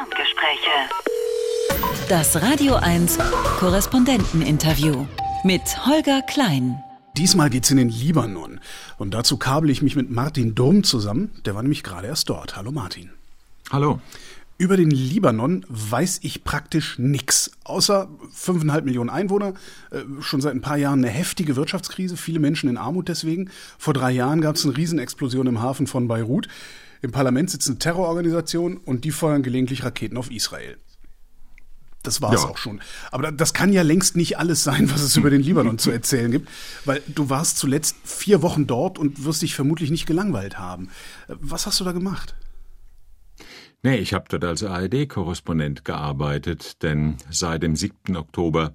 Ferngespräche. Das Radio 1 Korrespondenteninterview mit Holger Klein. Diesmal geht's in den Libanon. Und dazu kabel ich mich mit Martin Durm zusammen. Der war nämlich gerade erst dort. Hallo Martin. Hallo. Über den Libanon weiß ich praktisch nichts. Außer fünfeinhalb Millionen Einwohner, äh, schon seit ein paar Jahren eine heftige Wirtschaftskrise, viele Menschen in Armut deswegen. Vor drei Jahren gab es eine Riesenexplosion im Hafen von Beirut. Im Parlament sitzt eine Terrororganisation und die feuern gelegentlich Raketen auf Israel. Das war es ja. auch schon. Aber das kann ja längst nicht alles sein, was es über den Libanon zu erzählen gibt, weil du warst zuletzt vier Wochen dort und wirst dich vermutlich nicht gelangweilt haben. Was hast du da gemacht? Nee, ich habe dort als ARD-Korrespondent gearbeitet, denn seit dem 7. Oktober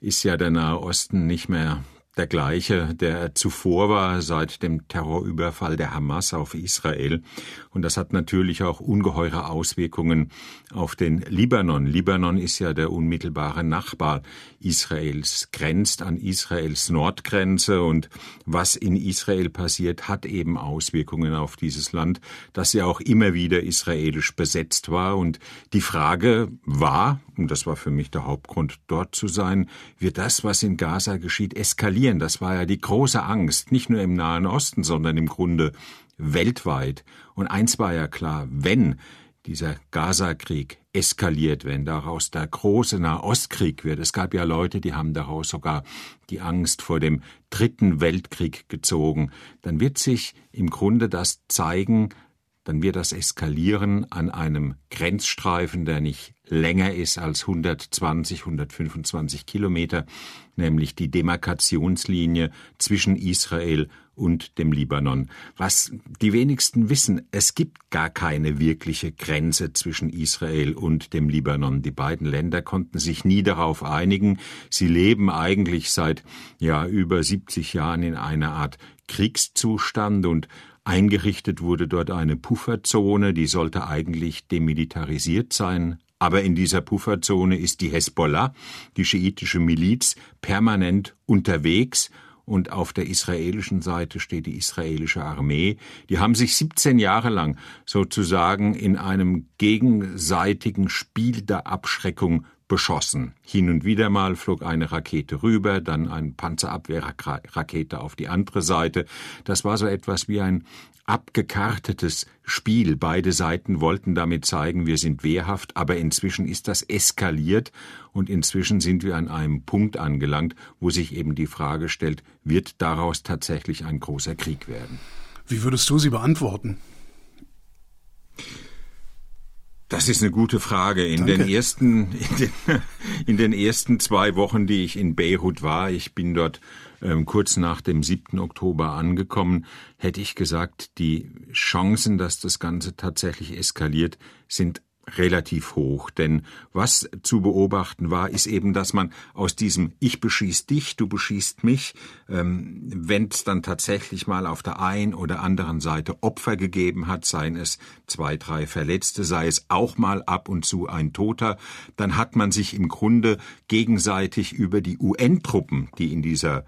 ist ja der Nahe Osten nicht mehr der gleiche, der zuvor war seit dem Terrorüberfall der Hamas auf Israel. Und das hat natürlich auch ungeheure Auswirkungen auf den Libanon. Libanon ist ja der unmittelbare Nachbar Israels, grenzt an Israels Nordgrenze und was in Israel passiert, hat eben Auswirkungen auf dieses Land, das ja auch immer wieder israelisch besetzt war. Und die Frage war, und das war für mich der Hauptgrund, dort zu sein, wird das, was in Gaza geschieht, eskalieren? Das war ja die große Angst, nicht nur im Nahen Osten, sondern im Grunde weltweit. Und eins war ja klar, wenn dieser Gaza-Krieg eskaliert, wenn daraus der große Nahostkrieg wird. Es gab ja Leute, die haben daraus sogar die Angst vor dem dritten Weltkrieg gezogen. Dann wird sich im Grunde das zeigen, dann wird das eskalieren an einem Grenzstreifen, der nicht länger ist als 120, 125 Kilometer, nämlich die Demarkationslinie zwischen Israel und dem Libanon. Was die wenigsten wissen, es gibt gar keine wirkliche Grenze zwischen Israel und dem Libanon. Die beiden Länder konnten sich nie darauf einigen. Sie leben eigentlich seit ja über 70 Jahren in einer Art Kriegszustand und Eingerichtet wurde dort eine Pufferzone, die sollte eigentlich demilitarisiert sein, aber in dieser Pufferzone ist die Hezbollah, die schiitische Miliz, permanent unterwegs und auf der israelischen Seite steht die israelische Armee. Die haben sich 17 Jahre lang sozusagen in einem gegenseitigen Spiel der Abschreckung beschossen. Hin und wieder mal flog eine Rakete rüber, dann ein Panzerabwehrrakete auf die andere Seite. Das war so etwas wie ein abgekartetes Spiel. Beide Seiten wollten damit zeigen, wir sind wehrhaft, aber inzwischen ist das eskaliert und inzwischen sind wir an einem Punkt angelangt, wo sich eben die Frage stellt, wird daraus tatsächlich ein großer Krieg werden? Wie würdest du sie beantworten? Das ist eine gute Frage. In den ersten, in den, in den, ersten zwei Wochen, die ich in Beirut war, ich bin dort ähm, kurz nach dem 7. Oktober angekommen, hätte ich gesagt, die Chancen, dass das Ganze tatsächlich eskaliert, sind relativ hoch. Denn was zu beobachten war, ist eben, dass man aus diesem Ich beschieß dich, du beschießt mich, ähm, wenn es dann tatsächlich mal auf der einen oder anderen Seite Opfer gegeben hat, seien es zwei, drei Verletzte, sei es auch mal ab und zu ein Toter, dann hat man sich im Grunde gegenseitig über die UN-Truppen, die in dieser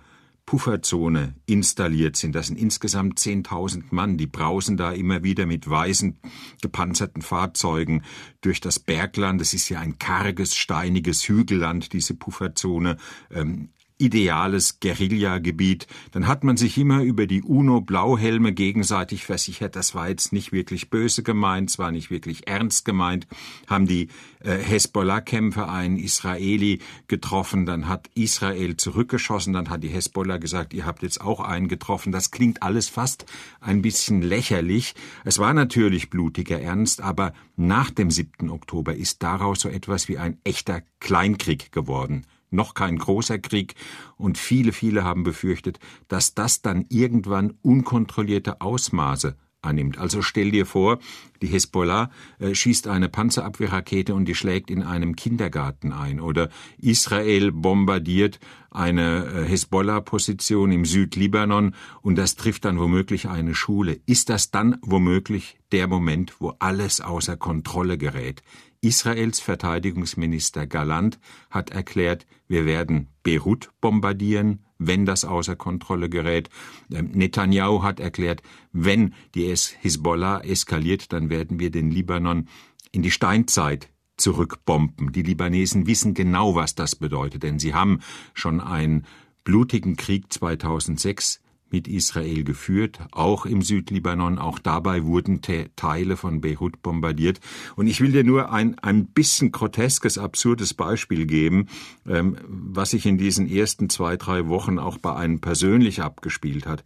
Pufferzone installiert sind. Das sind insgesamt 10.000 Mann, die brausen da immer wieder mit weißen gepanzerten Fahrzeugen durch das Bergland. Es ist ja ein karges, steiniges Hügelland, diese Pufferzone. Ähm, ideales Guerillagebiet. Dann hat man sich immer über die UNO-Blauhelme gegenseitig versichert, das war jetzt nicht wirklich böse gemeint, es war nicht wirklich ernst gemeint, haben die äh, Hezbollah-Kämpfer einen Israeli getroffen, dann hat Israel zurückgeschossen, dann hat die Hezbollah gesagt, ihr habt jetzt auch einen getroffen. Das klingt alles fast ein bisschen lächerlich. Es war natürlich blutiger Ernst, aber nach dem 7. Oktober ist daraus so etwas wie ein echter Kleinkrieg geworden noch kein großer Krieg, und viele, viele haben befürchtet, dass das dann irgendwann unkontrollierte Ausmaße annimmt. Also stell dir vor, die Hezbollah äh, schießt eine Panzerabwehrrakete und die schlägt in einem Kindergarten ein. Oder Israel bombardiert eine äh, Hezbollah-Position im Südlibanon und das trifft dann womöglich eine Schule. Ist das dann womöglich der Moment, wo alles außer Kontrolle gerät? Israels Verteidigungsminister Galant hat erklärt, wir werden Beirut bombardieren, wenn das außer Kontrolle gerät. Ähm, Netanyahu hat erklärt, wenn die Hisbollah eskaliert, dann werden wir den Libanon in die Steinzeit zurückbomben. Die Libanesen wissen genau, was das bedeutet, denn sie haben schon einen blutigen Krieg 2006 mit Israel geführt, auch im Südlibanon. Auch dabei wurden Te Teile von Beirut bombardiert. Und ich will dir nur ein, ein bisschen groteskes, absurdes Beispiel geben, ähm, was sich in diesen ersten zwei, drei Wochen auch bei einem persönlich abgespielt hat.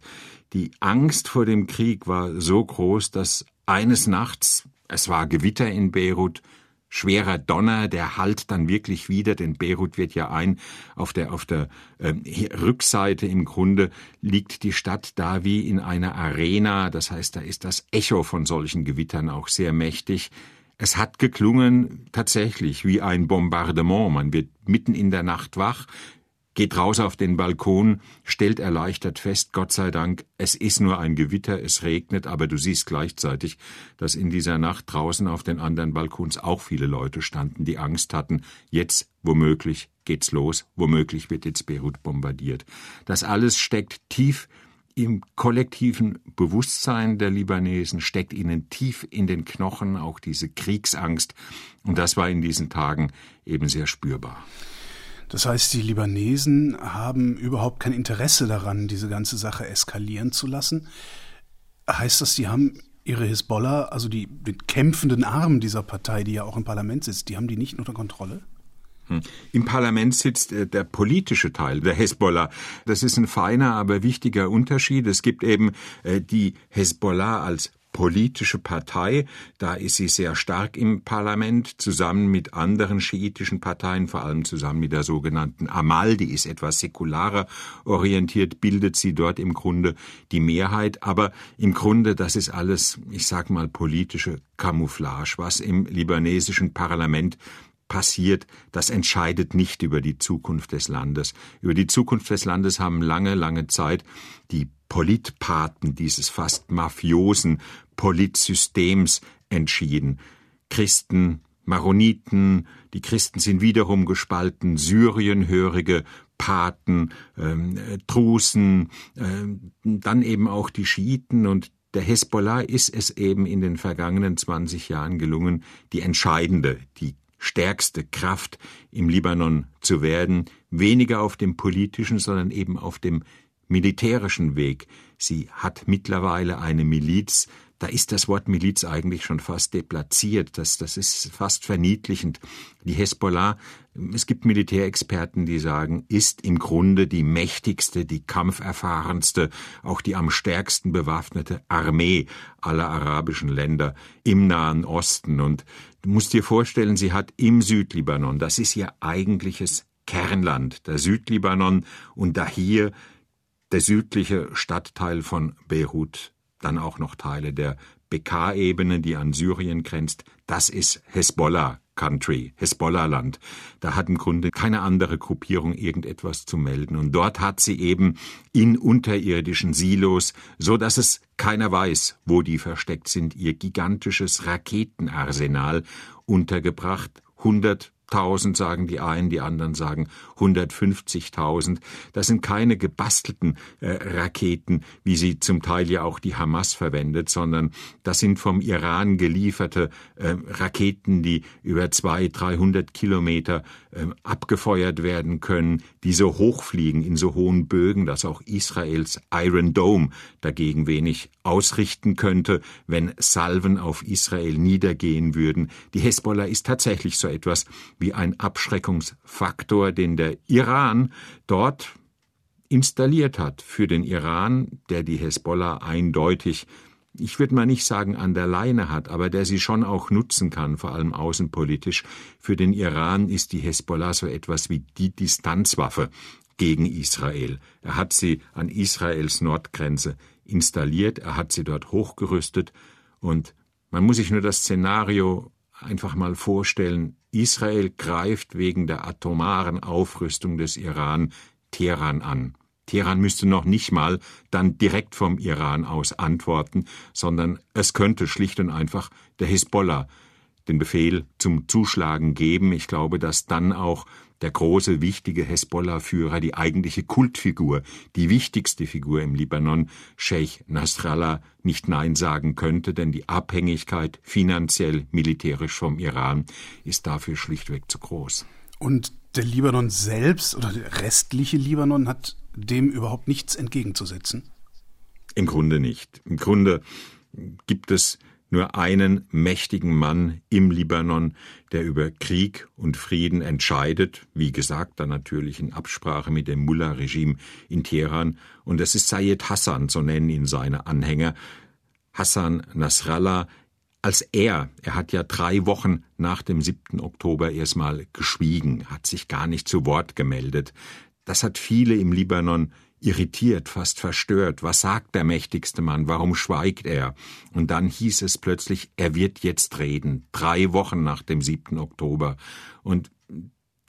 Die Angst vor dem Krieg war so groß, dass eines Nachts, es war Gewitter in Beirut, schwerer Donner, der halt dann wirklich wieder, denn Beirut wird ja ein, auf der, auf der äh, Rückseite im Grunde liegt die Stadt da wie in einer Arena, das heißt, da ist das Echo von solchen Gewittern auch sehr mächtig. Es hat geklungen tatsächlich wie ein Bombardement. Man wird mitten in der Nacht wach, geht raus auf den Balkon, stellt erleichtert fest, Gott sei Dank, es ist nur ein Gewitter, es regnet, aber du siehst gleichzeitig, dass in dieser Nacht draußen auf den anderen Balkons auch viele Leute standen, die Angst hatten, jetzt womöglich geht's los, womöglich wird jetzt Beirut bombardiert. Das alles steckt tief im kollektiven Bewusstsein der Libanesen, steckt ihnen tief in den Knochen auch diese Kriegsangst, und das war in diesen Tagen eben sehr spürbar. Das heißt, die Libanesen haben überhaupt kein Interesse daran, diese ganze Sache eskalieren zu lassen. Heißt das, die haben ihre Hisbollah, also die, den kämpfenden Arm dieser Partei, die ja auch im Parlament sitzt, die haben die nicht unter Kontrolle? Hm. Im Parlament sitzt äh, der politische Teil der Hezbollah. Das ist ein feiner, aber wichtiger Unterschied. Es gibt eben äh, die Hezbollah als politische Partei. Da ist sie sehr stark im Parlament, zusammen mit anderen schiitischen Parteien, vor allem zusammen mit der sogenannten Amal, die ist etwas säkularer orientiert, bildet sie dort im Grunde die Mehrheit. Aber im Grunde, das ist alles, ich sag mal, politische Camouflage, was im libanesischen Parlament passiert, das entscheidet nicht über die Zukunft des Landes. Über die Zukunft des Landes haben lange, lange Zeit die Politpaten dieses fast mafiosen Politsystems entschieden. Christen, Maroniten, die Christen sind wiederum gespalten, Syrienhörige, Paten, ähm, äh, dann eben auch die Schiiten und der Hezbollah ist es eben in den vergangenen 20 Jahren gelungen, die entscheidende, die stärkste Kraft im Libanon zu werden, weniger auf dem politischen, sondern eben auf dem militärischen Weg. Sie hat mittlerweile eine Miliz, da ist das Wort Miliz eigentlich schon fast deplatziert. Das, das ist fast verniedlichend. Die Hezbollah, es gibt Militärexperten, die sagen, ist im Grunde die mächtigste, die kampferfahrenste, auch die am stärksten bewaffnete Armee aller arabischen Länder im Nahen Osten. Und du musst dir vorstellen, sie hat im Südlibanon, das ist ihr eigentliches Kernland, der Südlibanon und da hier der südliche Stadtteil von Beirut dann auch noch Teile der Bekaa-Ebene, die an Syrien grenzt. Das ist Hezbollah Country, Hezbollah-Land. Da hat im Grunde keine andere Gruppierung irgendetwas zu melden. Und dort hat sie eben in unterirdischen Silos, so dass es keiner weiß, wo die versteckt sind, ihr gigantisches Raketenarsenal untergebracht. 100 100.000 sagen die einen, die anderen sagen 150.000. Das sind keine gebastelten äh, Raketen, wie sie zum Teil ja auch die Hamas verwendet, sondern das sind vom Iran gelieferte äh, Raketen, die über 200, 300 Kilometer äh, abgefeuert werden können, die so hochfliegen in so hohen Bögen, dass auch Israels Iron Dome dagegen wenig ausrichten könnte, wenn Salven auf Israel niedergehen würden. Die Hezbollah ist tatsächlich so etwas wie ein Abschreckungsfaktor, den der Iran dort installiert hat für den Iran, der die Hezbollah eindeutig ich würde mal nicht sagen an der Leine hat, aber der sie schon auch nutzen kann, vor allem außenpolitisch. Für den Iran ist die Hezbollah so etwas wie die Distanzwaffe gegen Israel. Er hat sie an Israels Nordgrenze installiert, er hat sie dort hochgerüstet und man muss sich nur das Szenario einfach mal vorstellen, Israel greift wegen der atomaren Aufrüstung des Iran Teheran an. Teheran müsste noch nicht mal dann direkt vom Iran aus antworten, sondern es könnte schlicht und einfach der Hisbollah den Befehl zum Zuschlagen geben. Ich glaube, dass dann auch der große, wichtige Hezbollah-Führer, die eigentliche Kultfigur, die wichtigste Figur im Libanon, Sheikh Nasrallah, nicht Nein sagen könnte, denn die Abhängigkeit finanziell, militärisch vom Iran ist dafür schlichtweg zu groß. Und der Libanon selbst oder der restliche Libanon hat dem überhaupt nichts entgegenzusetzen? Im Grunde nicht. Im Grunde gibt es nur einen mächtigen Mann im Libanon, der über Krieg und Frieden entscheidet, wie gesagt, dann natürlich in Absprache mit dem Mullah-Regime in Teheran, und das ist Sayed Hassan, so nennen ihn seine Anhänger. Hassan Nasrallah, als er, er hat ja drei Wochen nach dem 7. Oktober erstmal geschwiegen, hat sich gar nicht zu Wort gemeldet. Das hat viele im Libanon irritiert, fast verstört. Was sagt der mächtigste Mann? Warum schweigt er? Und dann hieß es plötzlich, er wird jetzt reden. Drei Wochen nach dem 7. Oktober. Und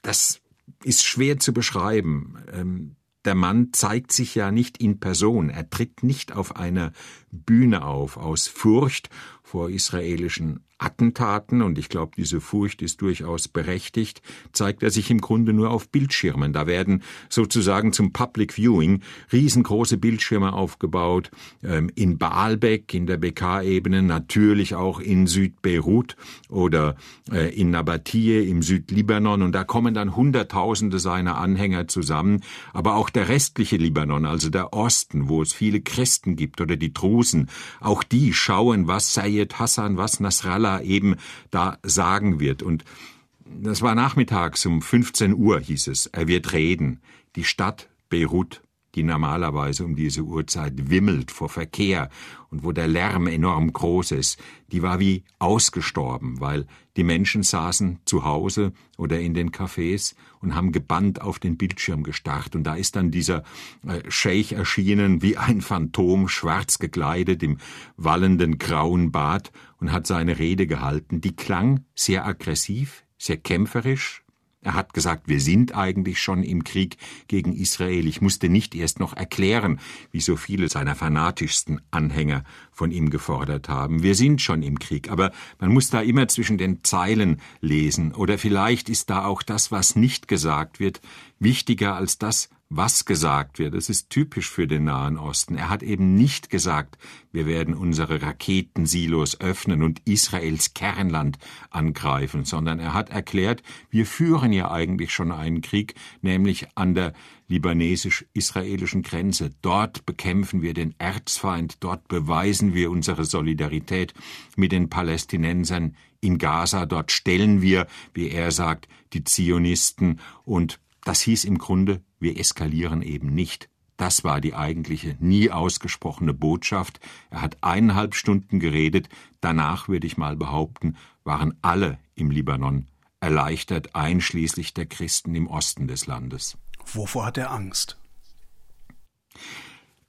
das ist schwer zu beschreiben. Ähm, der Mann zeigt sich ja nicht in Person, er tritt nicht auf einer Bühne auf, aus Furcht vor israelischen Attentaten, und ich glaube, diese Furcht ist durchaus berechtigt, zeigt er sich im Grunde nur auf Bildschirmen. Da werden sozusagen zum Public Viewing riesengroße Bildschirme aufgebaut, ähm, in Baalbek, in der BK-Ebene, natürlich auch in Südbeirut oder äh, in Nabatie im Südlibanon, und da kommen dann Hunderttausende seiner Anhänger zusammen, aber auch der restliche Libanon, also der Osten, wo es viele Christen gibt oder die Drusen, auch die schauen, was Sayed Hassan, was Nasrallah eben da sagen wird. Und das war nachmittags um 15 Uhr, hieß es. Er wird reden. Die Stadt Beirut die normalerweise um diese Uhrzeit wimmelt vor Verkehr und wo der Lärm enorm groß ist, die war wie ausgestorben, weil die Menschen saßen zu Hause oder in den Cafés und haben gebannt auf den Bildschirm gestarrt. Und da ist dann dieser äh, Scheich erschienen wie ein Phantom, schwarz gekleidet im wallenden grauen Bart und hat seine Rede gehalten. Die klang sehr aggressiv, sehr kämpferisch, er hat gesagt, wir sind eigentlich schon im Krieg gegen Israel. Ich musste nicht erst noch erklären, wie so viele seiner fanatischsten Anhänger von ihm gefordert haben. Wir sind schon im Krieg, aber man muss da immer zwischen den Zeilen lesen. Oder vielleicht ist da auch das, was nicht gesagt wird, wichtiger als das, was gesagt wird. Das ist typisch für den Nahen Osten. Er hat eben nicht gesagt, wir werden unsere Raketensilos öffnen und Israels Kernland angreifen, sondern er hat erklärt, wir führen ja eigentlich schon einen Krieg, nämlich an der libanesisch-israelischen Grenze. Dort bekämpfen wir den Erzfeind, dort beweisen wir unsere Solidarität mit den Palästinensern in Gaza, dort stellen wir, wie er sagt, die Zionisten und das hieß im Grunde, wir eskalieren eben nicht. Das war die eigentliche, nie ausgesprochene Botschaft. Er hat eineinhalb Stunden geredet. Danach, würde ich mal behaupten, waren alle im Libanon erleichtert, einschließlich der Christen im Osten des Landes. Wovor hat er Angst?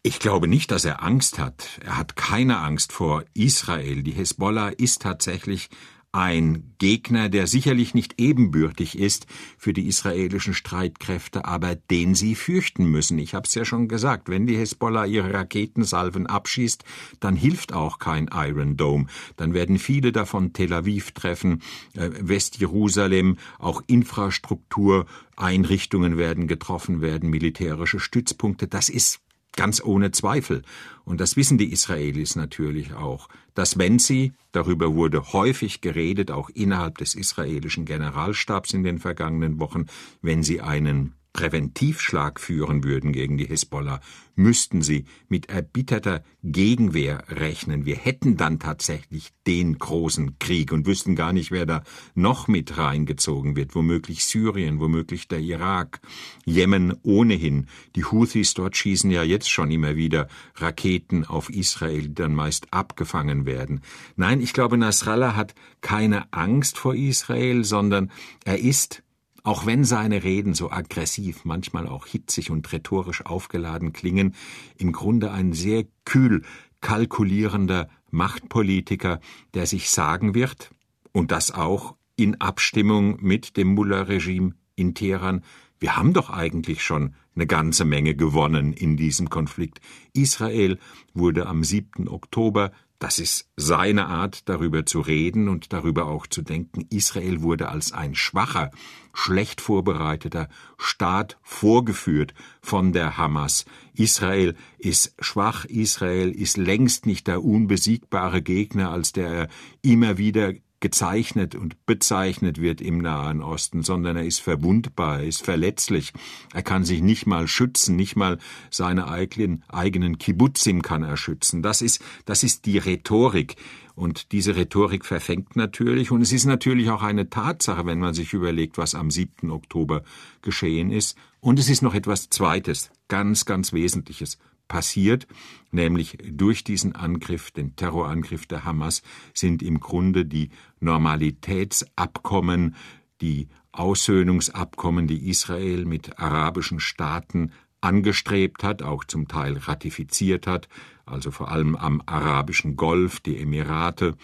Ich glaube nicht, dass er Angst hat. Er hat keine Angst vor Israel. Die Hisbollah ist tatsächlich ein Gegner, der sicherlich nicht ebenbürtig ist für die israelischen Streitkräfte, aber den sie fürchten müssen. Ich habe es ja schon gesagt, wenn die Hezbollah ihre Raketensalven abschießt, dann hilft auch kein Iron Dome. Dann werden viele davon Tel Aviv treffen, äh, Westjerusalem, auch Infrastruktur, Einrichtungen werden getroffen werden, militärische Stützpunkte. Das ist Ganz ohne Zweifel. Und das wissen die Israelis natürlich auch, dass wenn sie, darüber wurde häufig geredet, auch innerhalb des israelischen Generalstabs in den vergangenen Wochen, wenn sie einen Präventivschlag führen würden gegen die Hisbollah, müssten sie mit erbitterter Gegenwehr rechnen. Wir hätten dann tatsächlich den großen Krieg und wüssten gar nicht, wer da noch mit reingezogen wird. Womöglich Syrien, womöglich der Irak, Jemen ohnehin. Die Houthis dort schießen ja jetzt schon immer wieder Raketen auf Israel, die dann meist abgefangen werden. Nein, ich glaube, Nasrallah hat keine Angst vor Israel, sondern er ist auch wenn seine Reden so aggressiv, manchmal auch hitzig und rhetorisch aufgeladen klingen, im Grunde ein sehr kühl kalkulierender Machtpolitiker, der sich sagen wird, und das auch in Abstimmung mit dem Mullah-Regime in Teheran, wir haben doch eigentlich schon eine ganze Menge gewonnen in diesem Konflikt. Israel wurde am 7. Oktober Das ist seine Art, darüber zu reden und darüber auch zu denken. Israel wurde als ein schwacher, schlecht vorbereiteter Staat vorgeführt von der Hamas. Israel ist schwach, Israel ist längst nicht der unbesiegbare Gegner, als der er immer wieder gezeichnet und bezeichnet wird im Nahen Osten, sondern er ist verwundbar, er ist verletzlich. Er kann sich nicht mal schützen, nicht mal seine eigenen, eigenen Kibbutzim kann er schützen. Das ist, das ist die Rhetorik. Und diese Rhetorik verfängt natürlich. Und es ist natürlich auch eine Tatsache, wenn man sich überlegt, was am 7. Oktober geschehen ist. Und es ist noch etwas Zweites, ganz, ganz Wesentliches passiert, nämlich durch diesen Angriff, den Terrorangriff der Hamas, sind im Grunde die Normalitätsabkommen, die Aussöhnungsabkommen, die Israel mit arabischen Staaten angestrebt hat, auch zum Teil ratifiziert hat, also vor allem am arabischen Golf, die Emirate,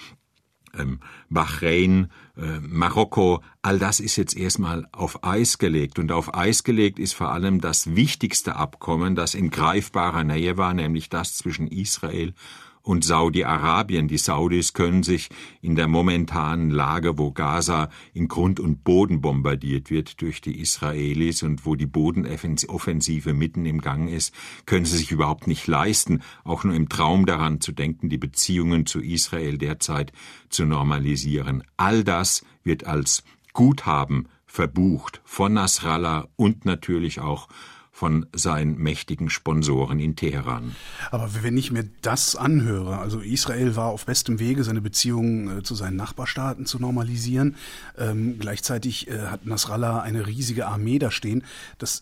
ähm, Bahrain, äh, Marokko, all das ist jetzt erstmal auf Eis gelegt. Und auf Eis gelegt ist vor allem das wichtigste Abkommen, das in greifbarer Nähe war, nämlich das zwischen Israel und Saudi-Arabien. Die Saudis können sich in der momentanen Lage, wo Gaza in Grund und Boden bombardiert wird durch die Israelis und wo die Bodenoffensive mitten im Gang ist, können sie sich überhaupt nicht leisten, auch nur im Traum daran zu denken, die Beziehungen zu Israel derzeit zu normalisieren. All das wird als Guthaben verbucht von Nasrallah und natürlich auch von seinen mächtigen Sponsoren in Teheran. Aber wenn ich mir das anhöre, also Israel war auf bestem Wege, seine Beziehungen äh, zu seinen Nachbarstaaten zu normalisieren. Ähm, gleichzeitig äh, hat Nasrallah eine riesige Armee da stehen. Das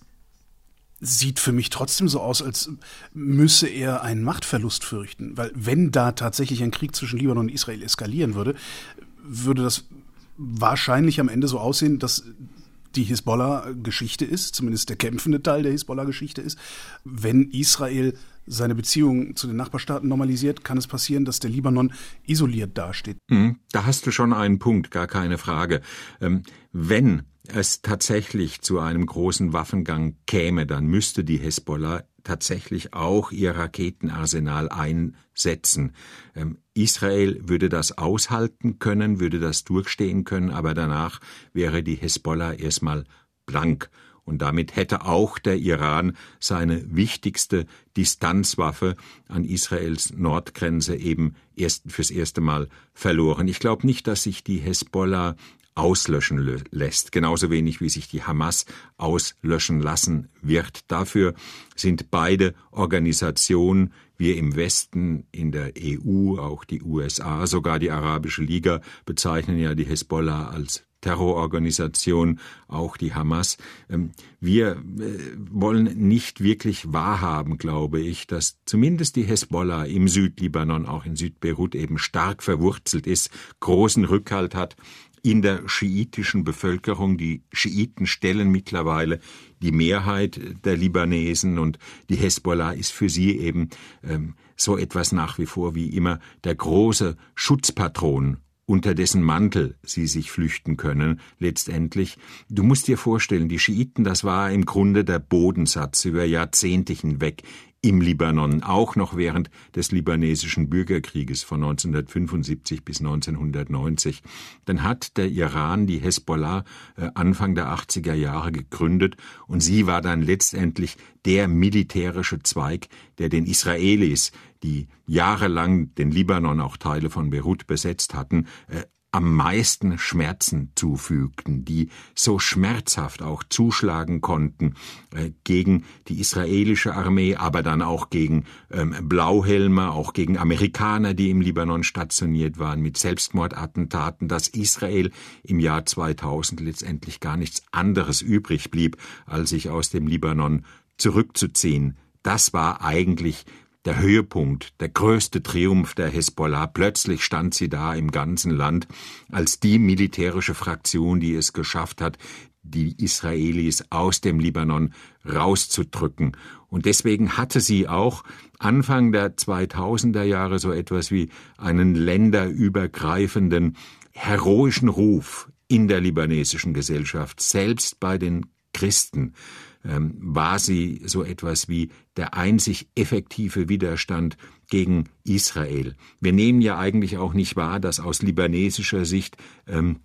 sieht für mich trotzdem so aus, als müsse er einen Machtverlust fürchten. Weil wenn da tatsächlich ein Krieg zwischen Libanon und Israel eskalieren würde, würde das wahrscheinlich am Ende so aussehen, dass die Hisbollah-Geschichte ist, zumindest der kämpfende Teil der Hisbollah-Geschichte ist. Wenn Israel seine Beziehungen zu den Nachbarstaaten normalisiert, kann es passieren, dass der Libanon isoliert dasteht. Mhm, da hast du schon einen Punkt, gar keine Frage. Ähm, wenn es tatsächlich zu einem großen Waffengang käme, dann müsste die Hisbollah tatsächlich auch ihr Raketenarsenal einsetzen. Ähm, Israel würde das aushalten können, würde das durchstehen können, aber danach wäre die Hezbollah erstmal blank. Und damit hätte auch der Iran seine wichtigste Distanzwaffe an Israels Nordgrenze eben erst fürs erste Mal verloren. Ich glaube nicht, dass sich die Hezbollah auslöschen lässt, genauso wenig wie sich die Hamas auslöschen lassen wird. Dafür sind beide Organisationen, wir im Westen, in der EU, auch die USA, sogar die Arabische Liga bezeichnen ja die Hezbollah als Terrororganisation, auch die Hamas. Ähm, wir äh, wollen nicht wirklich wahrhaben, glaube ich, dass zumindest die Hezbollah im Südlibanon, auch in Südbeirut eben stark verwurzelt ist, großen Rückhalt hat in der schiitischen Bevölkerung. Die Schiiten stellen mittlerweile die Mehrheit der Libanesen und die Hezbollah ist für sie eben ähm, so etwas nach wie vor wie immer der große Schutzpatron unter dessen Mantel sie sich flüchten können, letztendlich. Du musst dir vorstellen, die Schiiten, das war im Grunde der Bodensatz über Jahrzehnte hinweg im Libanon, auch noch während des libanesischen Bürgerkrieges von 1975 bis 1990. Dann hat der Iran die Hezbollah äh, Anfang der 80er Jahre gegründet und sie war dann letztendlich der militärische Zweig, der den Israelis, die jahrelang den Libanon, auch Teile von Beirut besetzt hatten, äh, am meisten Schmerzen zufügten, die so schmerzhaft auch zuschlagen konnten äh, gegen die israelische Armee, aber dann auch gegen ähm, Blauhelme, auch gegen Amerikaner, die im Libanon stationiert waren, mit Selbstmordattentaten, dass Israel im Jahr 2000 letztendlich gar nichts anderes übrig blieb, als sich aus dem Libanon zurückzuziehen. Das war eigentlich der Höhepunkt, der größte Triumph der Hezbollah. Plötzlich stand sie da im ganzen Land als die militärische Fraktion, die es geschafft hat, die Israelis aus dem Libanon rauszudrücken. Und deswegen hatte sie auch Anfang der 2000er Jahre so etwas wie einen länderübergreifenden heroischen Ruf in der libanesischen Gesellschaft, selbst bei den Christen. Ähm, war sie so etwas wie der einzig effektive Widerstand gegen Israel. Wir nehmen ja eigentlich auch nicht wahr, dass aus libanesischer Sicht ähm,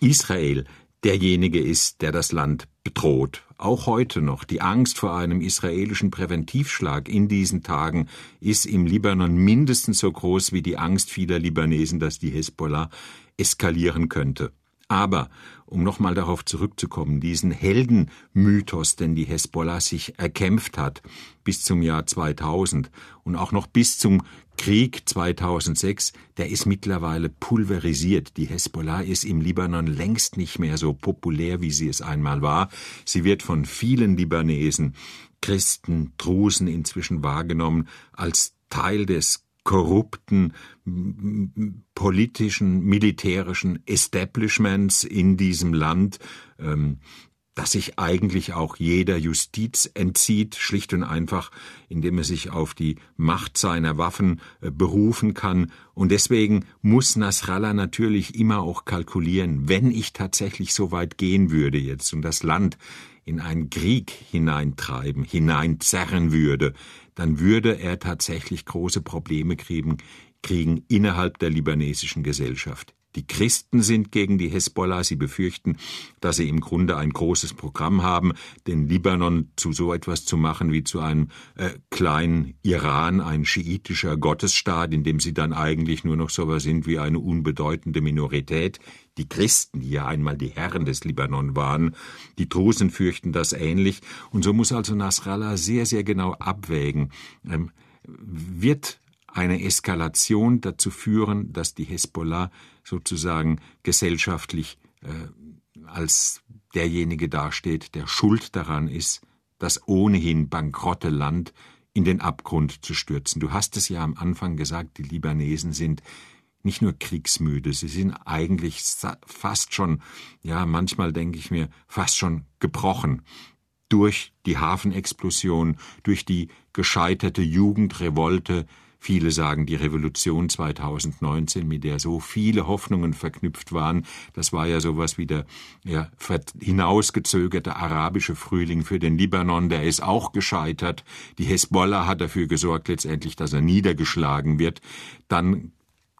Israel derjenige ist, der das Land bedroht. Auch heute noch. Die Angst vor einem israelischen Präventivschlag in diesen Tagen ist im Libanon mindestens so groß wie die Angst vieler Libanesen, dass die Hisbollah eskalieren könnte. Aber, um nochmal darauf zurückzukommen, diesen Heldenmythos, den die Hezbollah sich erkämpft hat, bis zum Jahr 2000 und auch noch bis zum Krieg 2006, der ist mittlerweile pulverisiert. Die Hezbollah ist im Libanon längst nicht mehr so populär, wie sie es einmal war. Sie wird von vielen Libanesen, Christen, Drusen inzwischen wahrgenommen als Teil des korrupten politischen, militärischen Establishments in diesem Land, ähm, das sich eigentlich auch jeder Justiz entzieht, schlicht und einfach, indem er sich auf die Macht seiner Waffen äh, berufen kann. Und deswegen muss Nasrallah natürlich immer auch kalkulieren, wenn ich tatsächlich so weit gehen würde jetzt und das Land in einen Krieg hineintreiben, hineinzerren würde, dann würde er tatsächlich große Probleme kriegen, kriegen innerhalb der libanesischen Gesellschaft. Die Christen sind gegen die Hezbollah. Sie befürchten, dass sie im Grunde ein großes Programm haben, den Libanon zu so etwas zu machen wie zu einem äh, kleinen Iran, ein schiitischer Gottesstaat, in dem sie dann eigentlich nur noch so was sind wie eine unbedeutende Minorität. Die Christen, die ja einmal die Herren des Libanon waren, die Drusen fürchten das ähnlich. Und so muss also Nasrallah sehr, sehr genau abwägen. Ähm, wird eine Eskalation dazu führen, dass die Hezbollah sozusagen gesellschaftlich äh, als derjenige dasteht, der schuld daran ist, das ohnehin bankrotte Land in den Abgrund zu stürzen. Du hast es ja am Anfang gesagt, die Libanesen sind nicht nur kriegsmüde, sie sind eigentlich fast schon, ja, manchmal denke ich mir, fast schon gebrochen durch die Hafenexplosion, durch die gescheiterte Jugendrevolte, Viele sagen, die Revolution 2019, mit der so viele Hoffnungen verknüpft waren, das war ja sowas wie der ja, hinausgezögerte arabische Frühling für den Libanon, der ist auch gescheitert. Die Hezbollah hat dafür gesorgt letztendlich, dass er niedergeschlagen wird. Dann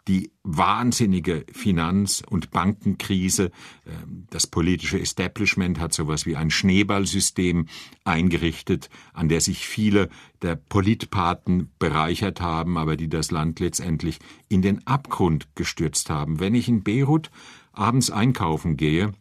die wahnsinnige Finanz- und Bankenkrise. Ähm, das politische Establishment hat sowas wie ein Schneeballsystem eingerichtet, an der sich viele der Politpaten bereichert haben, aber die das Land letztendlich in den Abgrund gestürzt haben. Wenn ich in Beirut abends einkaufen gehe,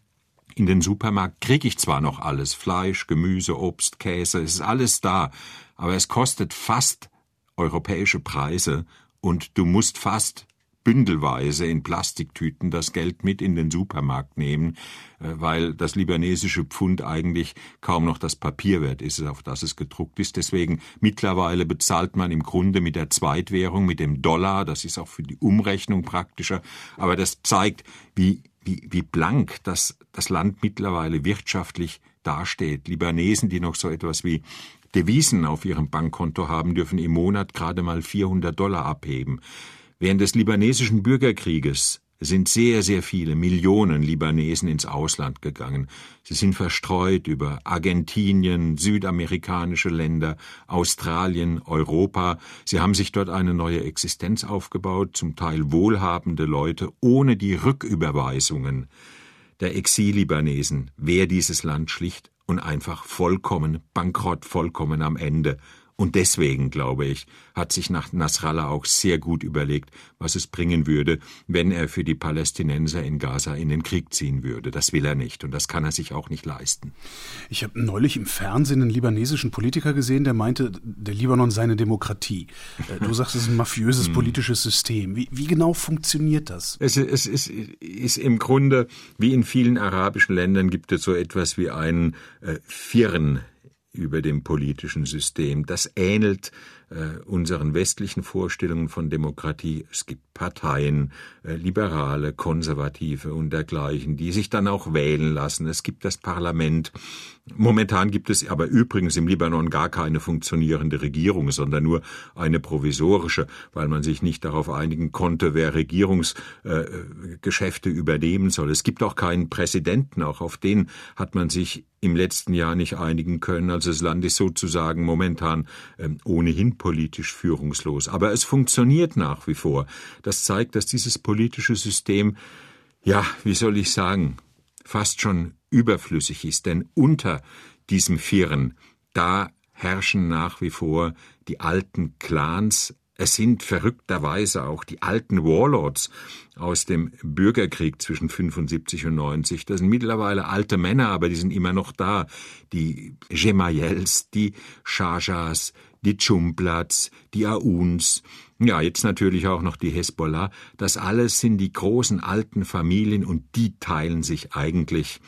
in den Supermarkt kriege ich zwar noch alles, Fleisch, Gemüse, Obst, Käse, es ist alles da, aber es kostet fast europäische Preise und du musst fast bündelweise in Plastiktüten das Geld mit in den Supermarkt nehmen, äh, weil das libanesische Pfund eigentlich kaum noch das Papier wert ist, auf das es gedruckt ist. Deswegen mittlerweile bezahlt man im Grunde mit der Zweitwährung, mit dem Dollar. Das ist auch für die Umrechnung praktischer. Aber das zeigt, wie, wie, wie blank das, das Land mittlerweile wirtschaftlich dasteht. Libanesen, die noch so etwas wie Devisen auf ihrem Bankkonto haben, dürfen im Monat gerade mal 400 Dollar abheben. Während des libanesischen Bürgerkrieges sind sehr, sehr viele Millionen Libanesen ins Ausland gegangen. Sie sind verstreut über Argentinien, südamerikanische Länder, Australien, Europa. Sie haben sich dort eine neue Existenz aufgebaut, zum Teil wohlhabende Leute, ohne die Rücküberweisungen der Exil-Libanesen wäre dieses Land schlicht und einfach vollkommen bankrott, vollkommen am Ende. Und deswegen, glaube ich, hat sich nach Nasrallah auch sehr gut überlegt, was es bringen würde, wenn er für die Palästinenser in Gaza in den Krieg ziehen würde. Das will er nicht und das kann er sich auch nicht leisten. Ich habe neulich im Fernsehen einen libanesischen Politiker gesehen, der meinte, der Libanon sei eine Demokratie. Äh, du sagst, es ist ein mafiöses hm. politisches System. Wie, wie genau funktioniert das? Es, es ist, ist, im Grunde, wie in vielen arabischen Ländern, gibt es so etwas wie einen äh, Firn über dem politischen System. Das ähnelt äh, unseren westlichen Vorstellungen von Demokratie. Es gibt Parteien, äh, Liberale, Konservative und dergleichen, die sich dann auch wählen lassen. Es gibt das Parlament. Momentan gibt es aber übrigens im Libanon gar keine funktionierende Regierung, sondern nur eine provisorische, weil man sich nicht darauf einigen konnte, wer Regierungsgeschäfte äh, übernehmen soll. Es gibt auch keinen Präsidenten, auch auf den hat man sich im letzten Jahr nicht einigen können. Also das Land ist sozusagen momentan ähm, ohnehin politisch führungslos. Aber es funktioniert nach wie vor. Das zeigt, dass dieses politische System, ja, wie soll ich sagen, fast schon überflüssig ist. Denn unter diesem Firn, da herrschen nach wie vor die alten Clans, es sind verrückterweise auch die alten Warlords aus dem Bürgerkrieg zwischen 75 und 90. Das sind mittlerweile alte Männer, aber die sind immer noch da. Die Gemayels, die Shajas, die Chumplats, die Auns, ja, jetzt natürlich auch noch die Hezbollah. Das alles sind die großen alten Familien und die teilen sich eigentlich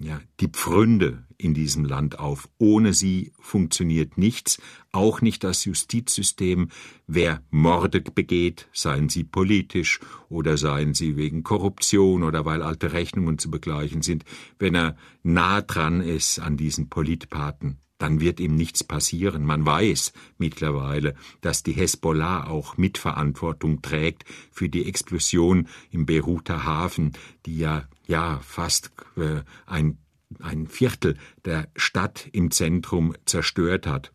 ja, die Pfründe in diesem Land auf. Ohne sie funktioniert nichts, auch nicht das Justizsystem. Wer Morde begeht, seien sie politisch oder seien sie wegen Korruption oder weil alte Rechnungen zu begleichen sind, wenn er nah dran ist an diesen Politpaten, dann wird ihm nichts passieren. Man weiß mittlerweile, dass die Hezbollah auch Mitverantwortung trägt für die Explosion im Beiruter Hafen, die ja ja fast äh, ein, ein Viertel der Stadt im Zentrum zerstört hat.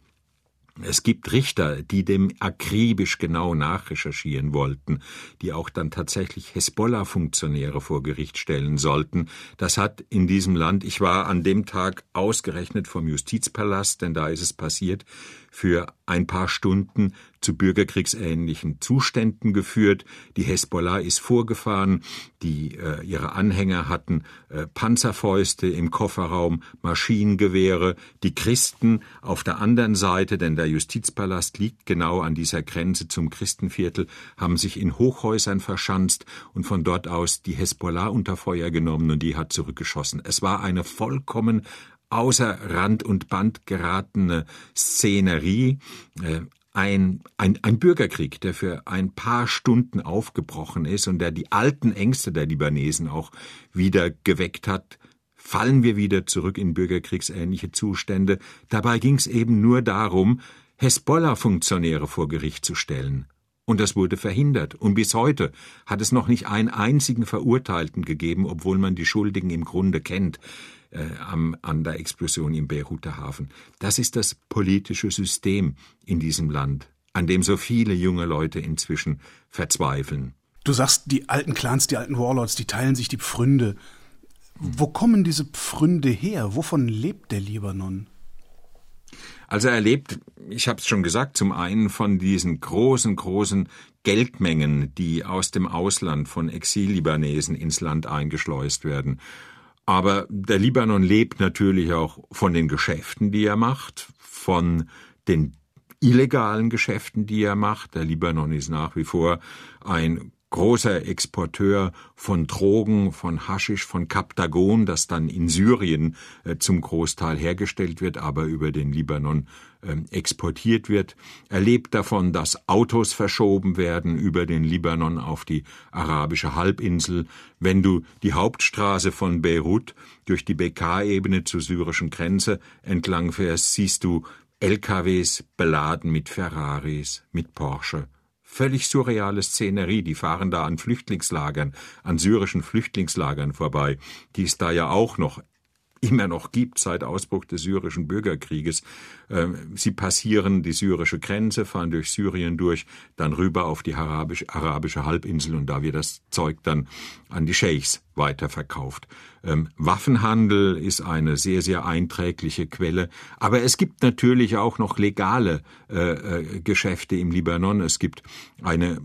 Es gibt Richter, die dem akribisch genau nachrecherchieren wollten, die auch dann tatsächlich Hezbollah-Funktionäre vor Gericht stellen sollten. Das hat in diesem Land, ich war an dem Tag ausgerechnet vom Justizpalast, denn da ist es passiert, für ein paar Stunden zu bürgerkriegsähnlichen Zuständen geführt. Die Hezbollah ist vorgefahren, die äh, ihre Anhänger hatten äh, Panzerfäuste im Kofferraum, Maschinengewehre, die Christen auf der anderen Seite, denn der Justizpalast liegt genau an dieser Grenze zum Christenviertel, haben sich in Hochhäusern verschanzt und von dort aus die Hezbollah unter Feuer genommen und die hat zurückgeschossen. Es war eine vollkommen außer Rand und Band geratene Szenerie, äh, ein, ein, ein Bürgerkrieg, der für ein paar Stunden aufgebrochen ist und der die alten Ängste der Libanesen auch wieder geweckt hat, fallen wir wieder zurück in bürgerkriegsähnliche Zustände. Dabei ging es eben nur darum, Hezbollah-Funktionäre vor Gericht zu stellen. Und das wurde verhindert. Und bis heute hat es noch nicht einen einzigen Verurteilten gegeben, obwohl man die Schuldigen im Grunde kennt am, an der Explosion im Beiruter Hafen. Das ist das politische System in diesem Land, an dem so viele junge Leute inzwischen verzweifeln. Du sagst, die alten Clans, die alten Warlords, die teilen sich die Pfründe. Wo kommen diese Pfründe her? Wovon lebt der Libanon? Also er lebt, ich habe es schon gesagt, zum einen von diesen großen, großen Geldmengen, die aus dem Ausland von Exil-Libanesen ins Land eingeschleust werden. Aber der Libanon lebt natürlich auch von den Geschäften, die er macht, von den illegalen Geschäften, die er macht. Der Libanon ist nach wie vor ein großer Exporteur von Drogen, von Haschisch, von Kaptagon, das dann in Syrien äh, zum Großteil hergestellt wird, aber über den Libanon äh, exportiert wird. Er lebt davon, dass Autos verschoben werden über den Libanon auf die arabische Halbinsel. Wenn du die Hauptstraße von Beirut durch die Bekaa-Ebene zur syrischen Grenze entlang fährst, siehst du LKWs beladen mit Ferraris, mit Porsche, Völlig surreale Szenerie, die fahren da an Flüchtlingslagern, an syrischen Flüchtlingslagern vorbei, die es da ja auch noch immer noch gibt seit Ausbruch des syrischen Bürgerkrieges. Ähm, sie passieren die syrische Grenze, fahren durch Syrien durch, dann rüber auf die arabische, arabische Halbinsel und da wird das Zeug dann an die Scheichs weiterverkauft. Ähm, Waffenhandel ist eine sehr, sehr einträgliche Quelle. Aber es gibt natürlich auch noch legale äh, äh, Geschäfte im Libanon. Es gibt eine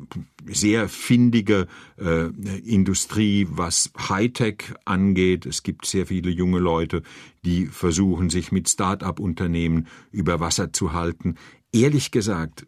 sehr findige äh, Industrie, was Hightech angeht. Es gibt sehr viele junge Leute, die versuchen, sich mit Start-up-Unternehmen über Wasser zu halten. Ehrlich gesagt,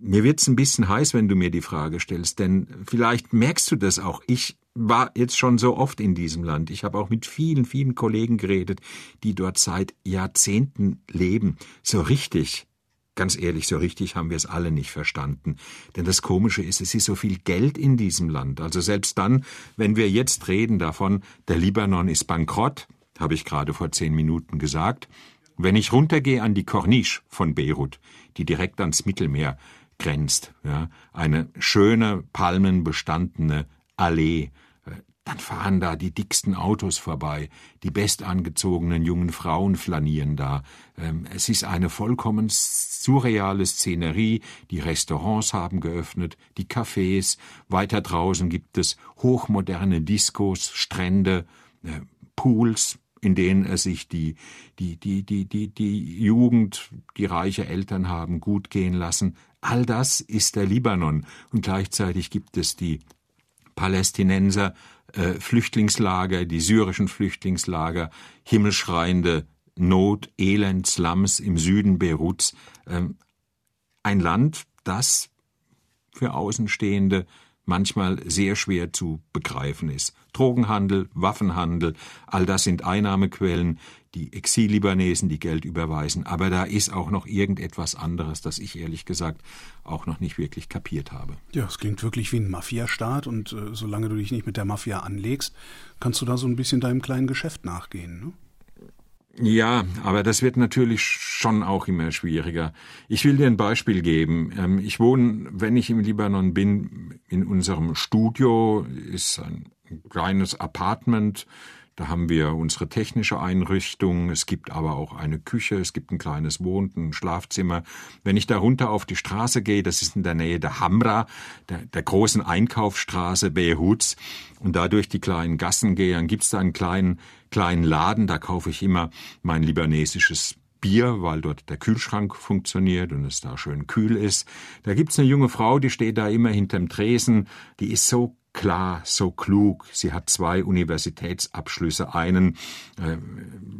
mir wird's ein bisschen heiß, wenn du mir die Frage stellst, denn vielleicht merkst du das auch. Ich war jetzt schon so oft in diesem Land. Ich habe auch mit vielen, vielen Kollegen geredet, die dort seit Jahrzehnten leben. So richtig ganz ehrlich, so richtig haben wir es alle nicht verstanden. Denn das Komische ist, es ist so viel Geld in diesem Land. Also selbst dann, wenn wir jetzt reden davon, der Libanon ist bankrott, habe ich gerade vor zehn Minuten gesagt, wenn ich runtergehe an die Corniche von Beirut, die direkt ans Mittelmeer grenzt, ja, eine schöne, palmenbestandene Allee, dann fahren da die dicksten Autos vorbei, die bestangezogenen jungen Frauen flanieren da. Ähm, es ist eine vollkommen surreale Szenerie. Die Restaurants haben geöffnet, die Cafés, weiter draußen gibt es hochmoderne Diskos, Strände, äh, Pools, in denen es sich die, die, die, die, die, die Jugend, die reiche Eltern haben, gut gehen lassen. All das ist der Libanon. Und gleichzeitig gibt es die Palästinenser, äh, Flüchtlingslager, die syrischen Flüchtlingslager, himmelschreiende Not, Elend, Slums im Süden Beiruts. Ähm, ein Land, das für Außenstehende manchmal sehr schwer zu begreifen ist. Drogenhandel, Waffenhandel, all das sind Einnahmequellen, die Exil-Libanesen, die Geld überweisen. Aber da ist auch noch irgendetwas anderes, das ich ehrlich gesagt auch noch nicht wirklich kapiert habe. Ja, es klingt wirklich wie ein Mafiastaat und äh, solange du dich nicht mit der Mafia anlegst, kannst du da so ein bisschen deinem kleinen Geschäft nachgehen. Ne? Ja, aber das wird natürlich schon auch immer schwieriger. Ich will dir ein Beispiel geben. Ähm, ich wohne, wenn ich im Libanon bin, in unserem Studio, ist ein kleines Apartment. Da haben wir unsere technische Einrichtung. Es gibt aber auch eine Küche. Es gibt ein kleines Wohn- ein Schlafzimmer. Wenn ich da runter auf die Straße gehe, das ist in der Nähe der Hamra, der, der großen Einkaufsstraße Beiruts, und da durch die kleinen Gassen gehe, dann gibt's da einen kleinen kleinen Laden, da kaufe ich immer mein libanesisches Bier, weil dort der Kühlschrank funktioniert und es da schön kühl ist. Da gibt's eine junge Frau, die steht da immer hinterm Tresen, die ist so klar, so klug. Sie hat zwei Universitätsabschlüsse, einen, äh,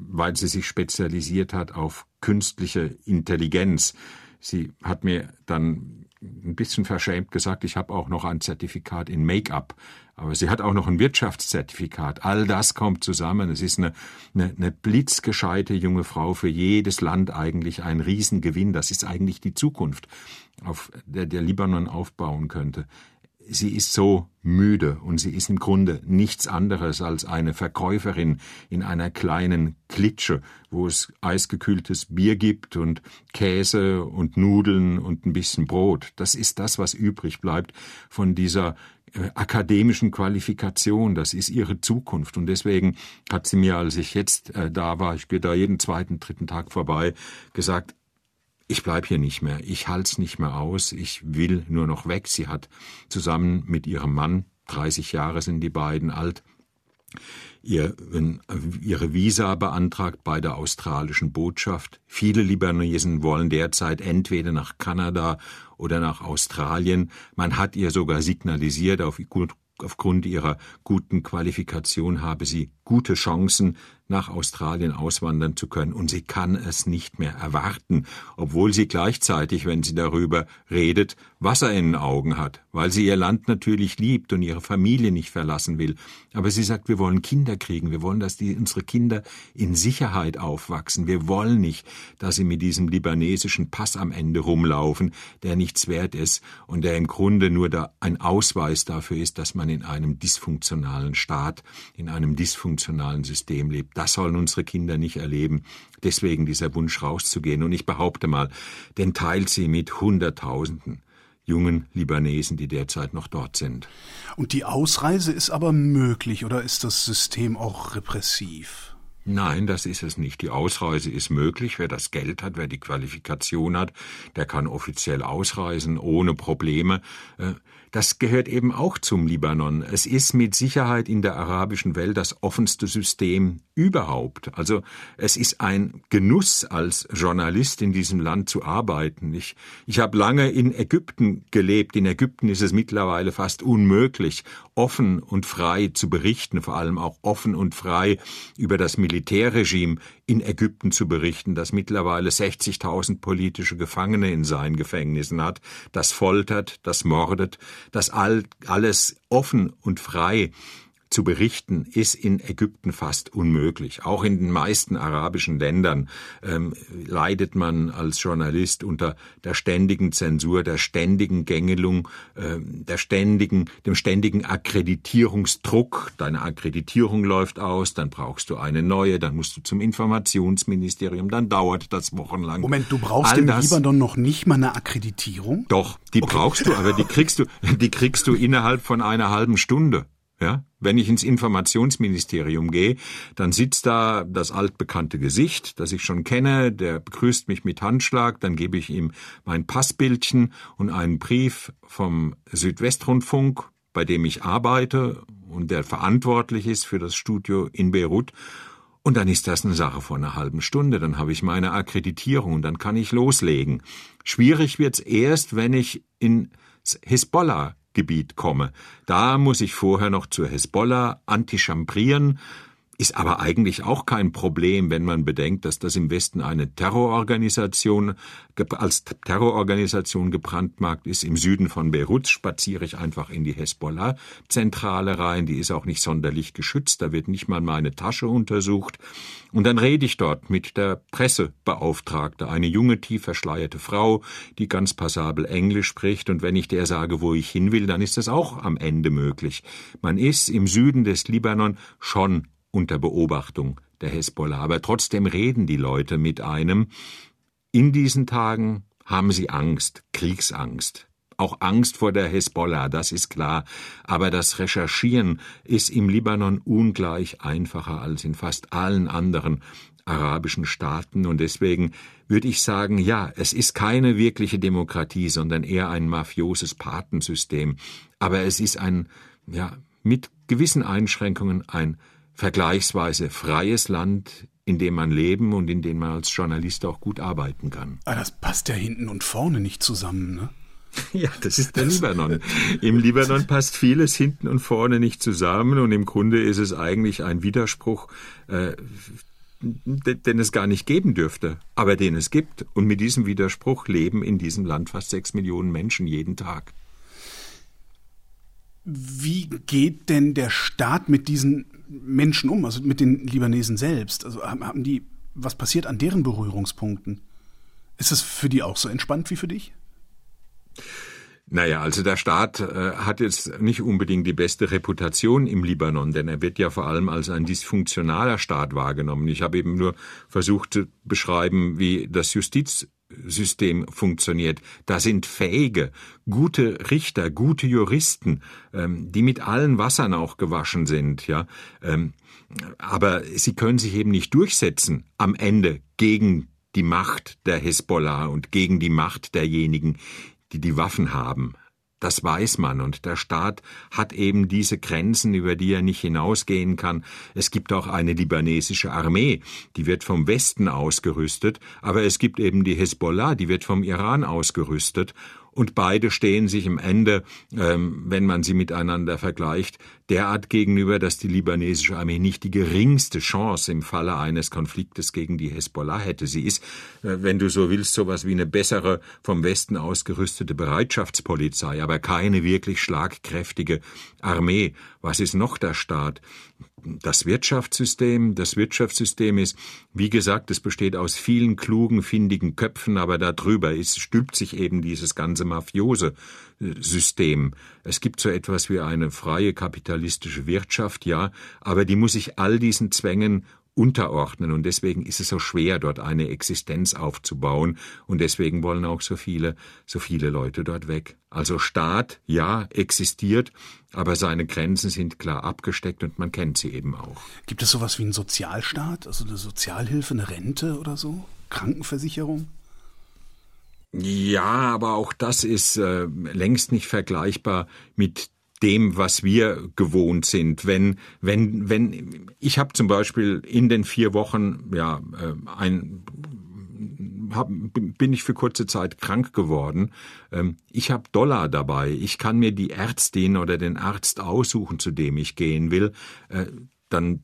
weil sie sich spezialisiert hat auf künstliche Intelligenz. Sie hat mir dann ein bisschen verschämt gesagt, ich habe auch noch ein Zertifikat in Make-up. Aber sie hat auch noch ein Wirtschaftszertifikat. All das kommt zusammen. Es ist eine, eine, eine blitzgescheite junge Frau für jedes Land eigentlich ein Riesengewinn. Das ist eigentlich die Zukunft, auf der der Libanon aufbauen könnte. Sie ist so müde und sie ist im Grunde nichts anderes als eine Verkäuferin in einer kleinen Klitsche, wo es eisgekühltes Bier gibt und Käse und Nudeln und ein bisschen Brot. Das ist das, was übrig bleibt von dieser äh, akademischen Qualifikation, das ist ihre Zukunft. Und deswegen hat sie mir, als ich jetzt äh, da war, ich gehe da jeden zweiten, dritten Tag vorbei, gesagt, ich bleib hier nicht mehr, ich halt's nicht mehr aus, ich will nur noch weg. Sie hat zusammen mit ihrem Mann, 30 Jahre sind die beiden alt, ihr, ihre Visa beantragt bei der australischen Botschaft. Viele Libanesen wollen derzeit entweder nach Kanada oder nach Australien. Man hat ihr sogar signalisiert, auf, aufgrund ihrer guten Qualifikation habe sie gute Chancen, nach Australien auswandern zu können, und sie kann es nicht mehr erwarten, obwohl sie gleichzeitig, wenn sie darüber redet, Wasser in den Augen hat, weil sie ihr Land natürlich liebt und ihre Familie nicht verlassen will. Aber sie sagt, wir wollen Kinder kriegen, wir wollen, dass die, unsere Kinder in Sicherheit aufwachsen. Wir wollen nicht, dass sie mit diesem libanesischen Pass am Ende rumlaufen, der nichts wert ist und der im Grunde nur da ein Ausweis dafür ist, dass man in einem dysfunktionalen Staat, in einem dysfunktionalen System lebt. Das sollen unsere Kinder nicht erleben. Deswegen dieser Wunsch rauszugehen. Und ich behaupte mal, den teilt sie mit Hunderttausenden jungen Libanesen, die derzeit noch dort sind. Und die Ausreise ist aber möglich oder ist das System auch repressiv? Nein, das ist es nicht. Die Ausreise ist möglich. Wer das Geld hat, wer die Qualifikation hat, der kann offiziell ausreisen ohne Probleme. Das gehört eben auch zum Libanon. Es ist mit Sicherheit in der arabischen Welt das offenste System überhaupt. Also es ist ein Genuss als Journalist in diesem Land zu arbeiten. Ich, ich habe lange in Ägypten gelebt. In Ägypten ist es mittlerweile fast unmöglich, offen und frei zu berichten, vor allem auch offen und frei über das Militärregime in Ägypten zu berichten, das mittlerweile 60.000 politische Gefangene in seinen Gefängnissen hat, das foltert, das mordet, das all, alles offen und frei zu berichten ist in Ägypten fast unmöglich. Auch in den meisten arabischen Ländern ähm, leidet man als Journalist unter der ständigen Zensur, der ständigen Gängelung, äh, der ständigen, dem ständigen Akkreditierungsdruck. Deine Akkreditierung läuft aus, dann brauchst du eine neue, dann musst du zum Informationsministerium, dann dauert das wochenlang. Moment, du brauchst All im Libanon noch nicht mal eine Akkreditierung? Doch, die okay. brauchst du, aber die kriegst du, die kriegst du innerhalb von einer halben Stunde. Ja, wenn ich ins Informationsministerium gehe, dann sitzt da das altbekannte Gesicht, das ich schon kenne, der begrüßt mich mit Handschlag, dann gebe ich ihm mein Passbildchen und einen Brief vom Südwestrundfunk, bei dem ich arbeite und der verantwortlich ist für das Studio in Beirut. Und dann ist das eine Sache von einer halben Stunde, dann habe ich meine Akkreditierung und dann kann ich loslegen. Schwierig wird's erst, wenn ich ins Hisbollah Gebiet komme. Da muss ich vorher noch zur Hezbollah antichambrieren, ist aber eigentlich auch kein Problem, wenn man bedenkt, dass das im Westen eine Terrororganisation als Terrororganisation gebrandmarkt ist. Im Süden von Beirut spaziere ich einfach in die Hezbollah-Zentrale rein. Die ist auch nicht sonderlich geschützt. Da wird nicht mal meine Tasche untersucht. Und dann rede ich dort mit der Pressebeauftragte, eine junge, tief verschleierte Frau, die ganz passabel Englisch spricht. Und wenn ich der sage, wo ich hin will, dann ist das auch am Ende möglich. Man ist im Süden des Libanon schon unter Beobachtung der Hezbollah. Aber trotzdem reden die Leute mit einem. In diesen Tagen haben sie Angst, Kriegsangst. Auch Angst vor der Hezbollah, das ist klar. Aber das Recherchieren ist im Libanon ungleich einfacher als in fast allen anderen arabischen Staaten und deswegen würde ich sagen, ja, es ist keine wirkliche Demokratie, sondern eher ein mafioses Patensystem. Aber es ist ein, ja, mit gewissen Einschränkungen ein vergleichsweise freies Land, in dem man leben und in dem man als Journalist auch gut arbeiten kann. Aber ah, das passt ja hinten und vorne nicht zusammen, ne? Ja, das ist der Libanon. Im Libanon passt vieles hinten und vorne nicht zusammen und im Grunde ist es eigentlich ein Widerspruch, äh, den es gar nicht geben dürfte, aber den es gibt. Und mit diesem Widerspruch leben in diesem Land fast sechs Millionen Menschen jeden Tag. Wie geht denn der Staat mit diesen Menschen um, also mit den Libanesen selbst? Also haben die, was passiert an deren Berührungspunkten? Ist es für die auch so entspannt wie für dich? Naja, also der Staat äh, hat jetzt nicht unbedingt die beste Reputation im Libanon, denn er wird ja vor allem als ein dysfunktionaler Staat wahrgenommen. Ich habe eben nur versucht zu beschreiben, wie das Justiz System funktioniert. Da sind fähige, gute Richter, gute Juristen, ähm, die mit allen Wassern auch gewaschen sind, ja. Ähm, aber sie können sich eben nicht durchsetzen am Ende gegen die Macht der Hisbollah und gegen die Macht derjenigen, die die Waffen haben. Das weiß man und der Staat hat eben diese Grenzen, über die er nicht hinausgehen kann. Es gibt auch eine libanesische Armee, die wird vom Westen ausgerüstet, aber es gibt eben die Hezbollah, die wird vom Iran ausgerüstet und beide stehen sich im Ende, ähm, wenn man sie miteinander vergleicht, derart gegenüber, dass die libanesische Armee nicht die geringste Chance im Falle eines Konfliktes gegen die Hezbollah hätte. Sie ist, wenn du so willst, sowas wie eine bessere vom Westen ausgerüstete Bereitschaftspolizei, aber keine wirklich schlagkräftige Armee. Was ist noch der Staat? das Wirtschaftssystem. Das Wirtschaftssystem ist, wie gesagt, es besteht aus vielen klugen, findigen Köpfen, aber darüber ist, stülpt sich eben dieses ganze mafiose äh, System. Es gibt so etwas wie eine freie kapitalistische Wirtschaft, ja, aber die muss sich all diesen Zwängen unterordnen und deswegen ist es so schwer, dort eine Existenz aufzubauen und deswegen wollen auch so viele, so viele Leute dort weg. Also Staat, ja, existiert, aber seine Grenzen sind klar abgesteckt und man kennt sie eben auch. Gibt es sowas wie einen Sozialstaat, also eine Sozialhilfe, eine Rente oder so? Krankenversicherung? Ja, aber auch das ist äh, längst nicht vergleichbar mit dem, was wir gewohnt sind. Wenn, wenn, wenn, ich habe zum Beispiel in den vier Wochen, ja, äh, ein, hab, bin ich für kurze Zeit krank geworden. Ähm, ich habe Dollar dabei. Ich kann mir die Ärztin oder den Arzt aussuchen, zu dem ich gehen will. Äh, dann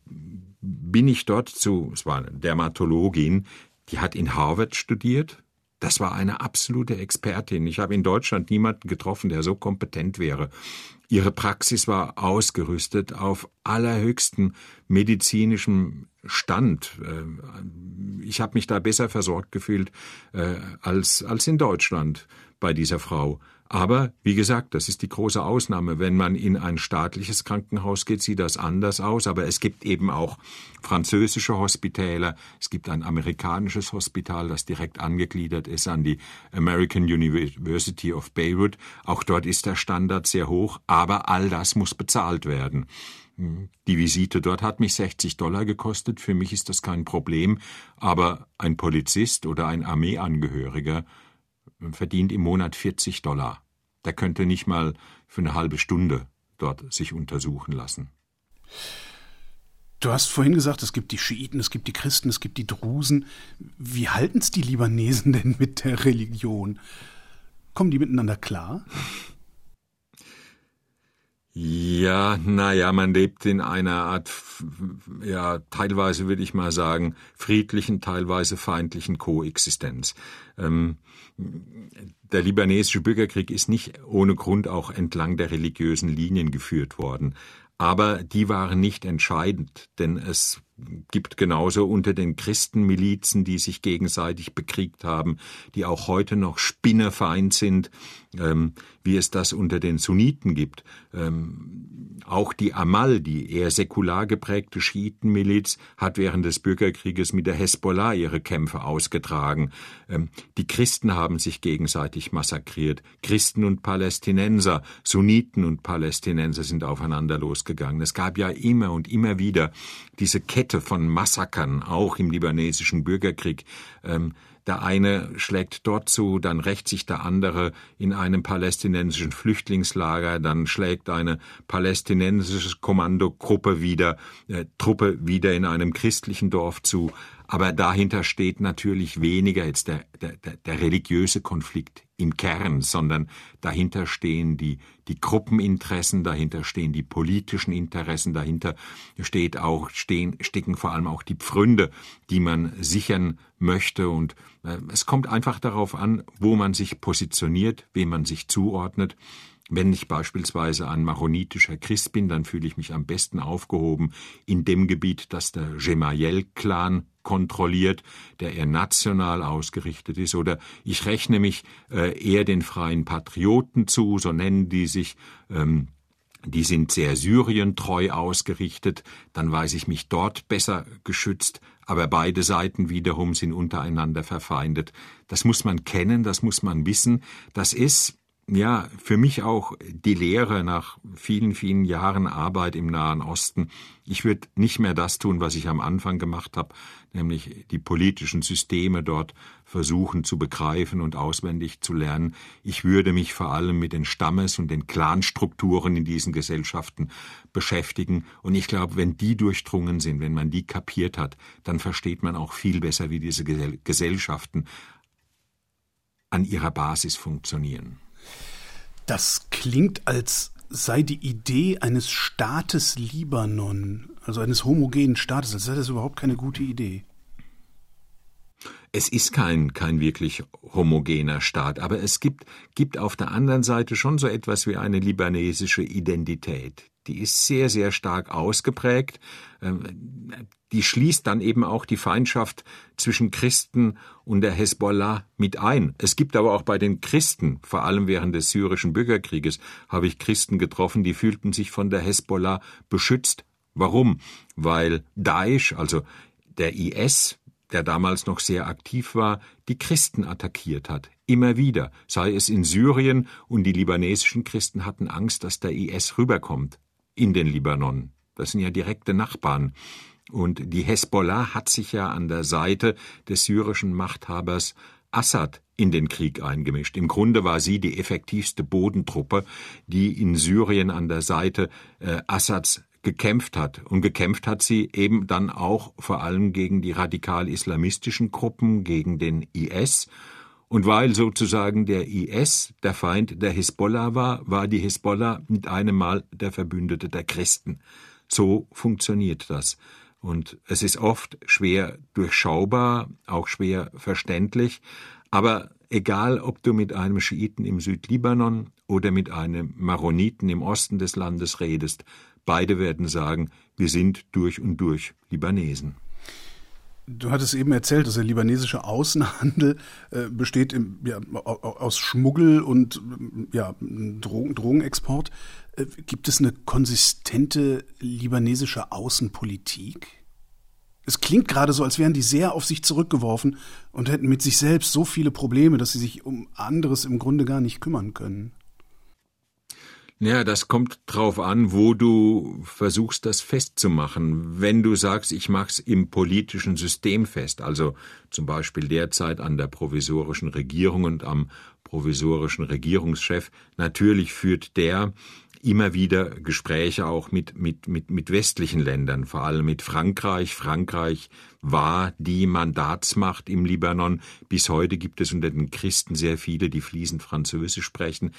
bin ich dort zu, es war eine Dermatologin, die hat in Harvard studiert, Das war eine absolute Expertin. Ich habe in Deutschland niemanden getroffen, der so kompetent wäre. Ihre Praxis war ausgerüstet auf allerhöchstem medizinischem Stand. Äh, ich habe mich da besser versorgt gefühlt äh, als, als in Deutschland bei dieser Frau. Aber wie gesagt, das ist die große Ausnahme. Wenn man in ein staatliches Krankenhaus geht, sieht das anders aus. Aber es gibt eben auch französische Hospitäler. Es gibt ein amerikanisches Hospital, das direkt angegliedert ist an die American University of Beirut. Auch dort ist der Standard sehr hoch. Aber all das muss bezahlt werden. Die Visite dort hat mich 60 Dollar gekostet. Für mich ist das kein Problem. Aber ein Polizist oder ein Armeeangehöriger verdient im Monat 40 Dollar. Der könnte nicht mal für eine halbe Stunde dort sich untersuchen lassen. Du hast vorhin gesagt, es gibt die Schiiten, es gibt die Christen, es gibt die Drusen. Wie halten es die Libanesen denn mit der Religion? Kommen die miteinander klar? Ja, naja, man lebt in einer Art, ja, teilweise würde ich mal sagen, friedlichen, teilweise feindlichen Koexistenz. Ähm, der libanesische Bürgerkrieg ist nicht ohne Grund auch entlang der religiösen Linien geführt worden. Aber die waren nicht entscheidend, denn es gibt genauso unter den Christenmilizen, die sich gegenseitig bekriegt haben, die auch heute noch Spinnerfeind sind, ähm, wie es das unter den Sunniten gibt. Ähm, auch die Amal, die eher säkular geprägte Schiitenmiliz, hat während des Bürgerkrieges mit der Hezbollah ihre Kämpfe ausgetragen. Ähm, die Christen haben sich gegenseitig massakriert. Christen und Palästinenser, Sunniten und Palästinenser sind aufeinander losgegangen. Es gab ja immer und immer wieder diese Kette von Massakern, auch im libanesischen Bürgerkrieg. Ähm, der eine schlägt dort zu, dann rächt sich der andere in einem palästinensischen Flüchtlingslager, dann schlägt eine palästinensische Kommandogruppe wieder, äh, Truppe wieder in einem christlichen Dorf zu. Aber dahinter steht natürlich weniger jetzt der, der, der religiöse Konflikt im Kern, sondern dahinter stehen die, die Gruppeninteressen, dahinter stehen die politischen Interessen, dahinter steht auch, stehen, stecken vor allem auch die Pfründe, die man sichern möchte. Und äh, es kommt einfach darauf an, wo man sich positioniert, wem man sich zuordnet. Wenn ich beispielsweise ein maronitischer Christ bin, dann fühle ich mich am besten aufgehoben in dem Gebiet, das der Gemayel-Clan kontrolliert, der eher national ausgerichtet ist, oder ich rechne mich äh, eher den freien Patrioten zu, so nennen die sich, ähm, die sind sehr syrientreu ausgerichtet, dann weiß ich mich dort besser geschützt, aber beide Seiten wiederum sind untereinander verfeindet. Das muss man kennen, das muss man wissen, das ist ja, für mich auch die Lehre nach vielen, vielen Jahren Arbeit im Nahen Osten. Ich würde nicht mehr das tun, was ich am Anfang gemacht habe, nämlich die politischen Systeme dort versuchen zu begreifen und auswendig zu lernen. Ich würde mich vor allem mit den Stammes- und den Clanstrukturen in diesen Gesellschaften beschäftigen. Und ich glaube, wenn die durchdrungen sind, wenn man die kapiert hat, dann versteht man auch viel besser, wie diese Gesellschaften an ihrer Basis funktionieren. Das klingt, als sei die Idee eines Staates Libanon, also eines homogenen Staates, als sei das überhaupt keine gute Idee. Es ist kein, kein wirklich homogener Staat, aber es gibt, gibt auf der anderen Seite schon so etwas wie eine libanesische Identität. Die ist sehr, sehr stark ausgeprägt. Die schließt dann eben auch die Feindschaft zwischen Christen und der Hezbollah mit ein. Es gibt aber auch bei den Christen, vor allem während des syrischen Bürgerkrieges, habe ich Christen getroffen, die fühlten sich von der Hezbollah beschützt. Warum? Weil Daesh, also der IS, der damals noch sehr aktiv war, die Christen attackiert hat. Immer wieder, sei es in Syrien, und die libanesischen Christen hatten Angst, dass der IS rüberkommt in den Libanon. Das sind ja direkte Nachbarn. Und die Hezbollah hat sich ja an der Seite des syrischen Machthabers Assad in den Krieg eingemischt. Im Grunde war sie die effektivste Bodentruppe, die in Syrien an der Seite äh, Assads gekämpft hat. Und gekämpft hat sie eben dann auch vor allem gegen die radikal-islamistischen Gruppen, gegen den IS. Und weil sozusagen der IS der Feind der Hisbollah war, war die Hisbollah mit einem Mal der Verbündete der Christen. So funktioniert das. Und es ist oft schwer durchschaubar, auch schwer verständlich, Aber egal, ob du mit einem Schiiten im Südlibanon oder mit einem Maroniten im Osten des Landes redest, beide werden sagen, wir sind durch und durch Libanesen. Du hattest eben erzählt, dass der libanesische Außenhandel äh, besteht im, ja, aus Schmuggel und ja, Drogen, Drogenexport. Gibt es eine konsistente libanesische Außenpolitik? Es klingt gerade so, als wären die sehr auf sich zurückgeworfen und hätten mit sich selbst so viele Probleme, dass sie sich um anderes im Grunde gar nicht kümmern können. Ja, das kommt drauf an, wo du versuchst, das festzumachen. Wenn du sagst, ich mach's im politischen System fest, also zum Beispiel derzeit an der provisorischen Regierung und am provisorischen Regierungschef, natürlich führt der immer wieder Gespräche auch mit, mit, mit, mit westlichen Ländern, vor allem mit Frankreich. Frankreich war die Mandatsmacht im Libanon. Bis heute gibt es unter den Christen sehr viele, die fließend Französisch sprechen.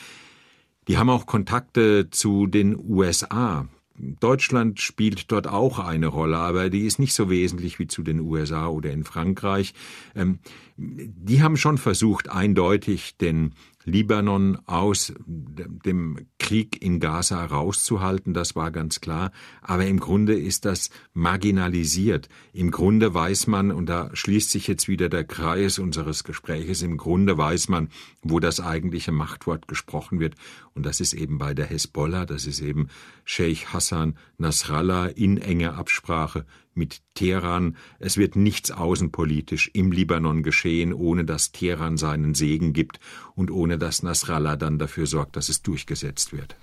Die haben auch Kontakte zu den USA. Deutschland spielt dort auch eine Rolle, aber die ist nicht so wesentlich wie zu den USA oder in Frankreich. Ähm, die haben schon versucht, eindeutig den Libanon aus dem Krieg in Gaza rauszuhalten, das war ganz klar. Aber im Grunde ist das marginalisiert. Im Grunde weiß man, und da schließt sich jetzt wieder der Kreis unseres Gespräches, im Grunde weiß man, wo das eigentliche Machtwort gesprochen wird. Und das ist eben bei der Hezbollah, das ist eben Sheikh Hassan Nasrallah in enger Absprache mit Teheran. Es wird nichts außenpolitisch im Libanon geschehen, ohne dass Teheran seinen Segen gibt und ohne dass Nasrallah dann dafür sorgt, dass es durchgesetzt wird.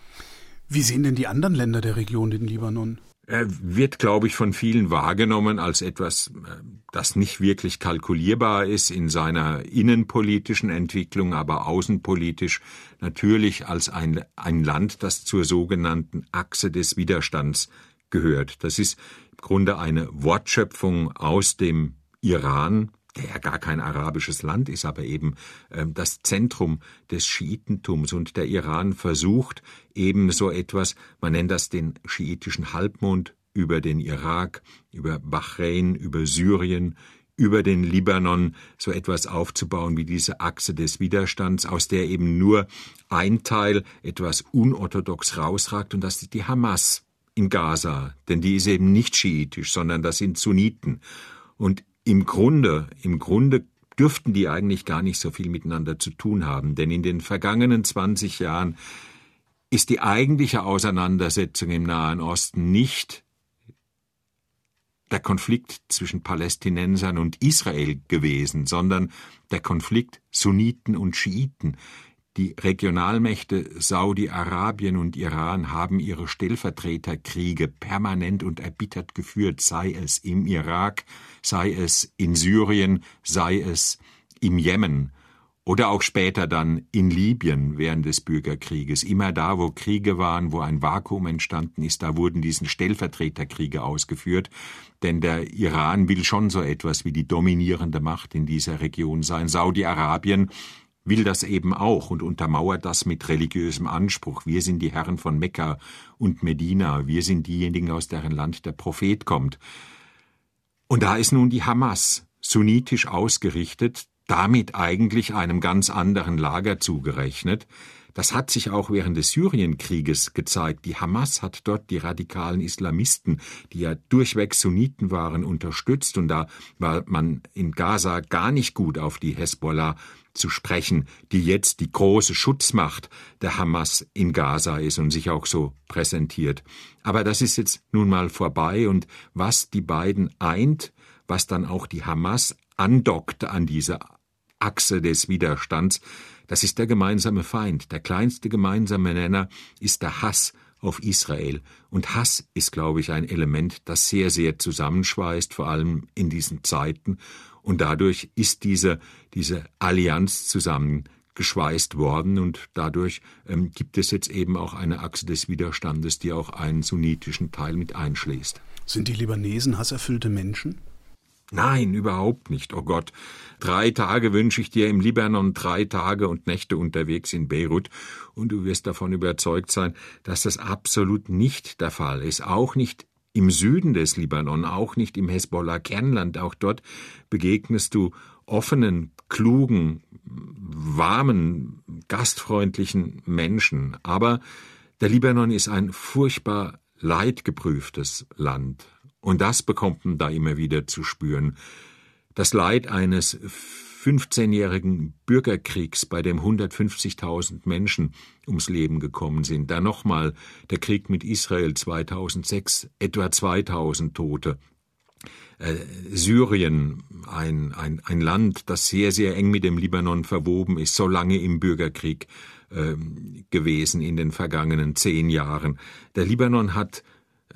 Wie sehen denn die anderen Länder der Region den Libanon? Er wird, glaube ich, von vielen wahrgenommen als etwas, äh, das nicht wirklich kalkulierbar ist in seiner innenpolitischen Entwicklung, aber außenpolitisch natürlich als ein, ein Land, das zur sogenannten Achse des Widerstands gehört. Das ist Grunde eine Wortschöpfung aus dem Iran, der ja gar kein arabisches Land ist, aber eben äh, das Zentrum des Schiitentums. Und der Iran versucht eben so etwas, man nennt das den schiitischen Halbmond über den Irak, über Bahrain, über Syrien, über den Libanon so etwas aufzubauen wie diese Achse des Widerstands, aus der eben nur ein Teil etwas unorthodox rausragt, und das ist die Hamas in Gaza, denn die ist eben nicht schiitisch, sondern das sind Sunniten. Und im Grunde, im Grunde dürften die eigentlich gar nicht so viel miteinander zu tun haben, denn in den vergangenen 20 Jahren ist die eigentliche Auseinandersetzung im Nahen Osten nicht der Konflikt zwischen Palästinensern und Israel gewesen, sondern der Konflikt Sunniten und Schiiten, die Regionalmächte Saudi-Arabien und Iran haben ihre Stellvertreterkriege permanent und erbittert geführt, sei es im Irak, sei es in Syrien, sei es im Jemen oder auch später dann in Libyen während des Bürgerkrieges. Immer da, wo Kriege waren, wo ein Vakuum entstanden ist, da wurden diesen Stellvertreterkriege ausgeführt, denn der Iran will schon so etwas wie die dominierende Macht in dieser Region sein. Saudi-Arabien will das eben auch und untermauert das mit religiösem Anspruch. Wir sind die Herren von Mekka und Medina, wir sind diejenigen, aus deren Land der Prophet kommt. Und da ist nun die Hamas, sunnitisch ausgerichtet, damit eigentlich einem ganz anderen Lager zugerechnet, das hat sich auch während des Syrienkrieges gezeigt. Die Hamas hat dort die radikalen Islamisten, die ja durchweg Sunniten waren, unterstützt und da war man in Gaza gar nicht gut auf die Hezbollah zu sprechen, die jetzt die große Schutzmacht der Hamas in Gaza ist und sich auch so präsentiert. Aber das ist jetzt nun mal vorbei und was die beiden eint, was dann auch die Hamas andockt an diese Achse des Widerstands, das ist der gemeinsame Feind. Der kleinste gemeinsame Nenner ist der Hass auf Israel. Und Hass ist, glaube ich, ein Element, das sehr, sehr zusammenschweißt, vor allem in diesen Zeiten. Und dadurch ist diese, diese Allianz zusammengeschweißt worden und dadurch ähm, gibt es jetzt eben auch eine Achse des Widerstandes, die auch einen sunnitischen Teil mit einschließt. Sind die Libanesen hasserfüllte Menschen? Nein, überhaupt nicht. Oh Gott, drei Tage wünsche ich dir im Libanon, drei Tage und Nächte unterwegs in Beirut, und du wirst davon überzeugt sein, dass das absolut nicht der Fall ist, auch nicht im Süden des Libanon, auch nicht im Hezbollah-Kernland, auch dort begegnest du offenen, klugen, warmen, gastfreundlichen Menschen. Aber der Libanon ist ein furchtbar leidgeprüftes Land. Und das bekommt man da immer wieder zu spüren. Das Leid eines 15-jährigen Bürgerkriegs, bei dem 150.000 Menschen ums Leben gekommen sind. Dann nochmal der Krieg mit Israel 2006, etwa 2000 Tote. Äh, Syrien, ein, ein, ein Land, das sehr, sehr eng mit dem Libanon verwoben ist, so lange im Bürgerkrieg äh, gewesen in den vergangenen zehn Jahren. Der Libanon hat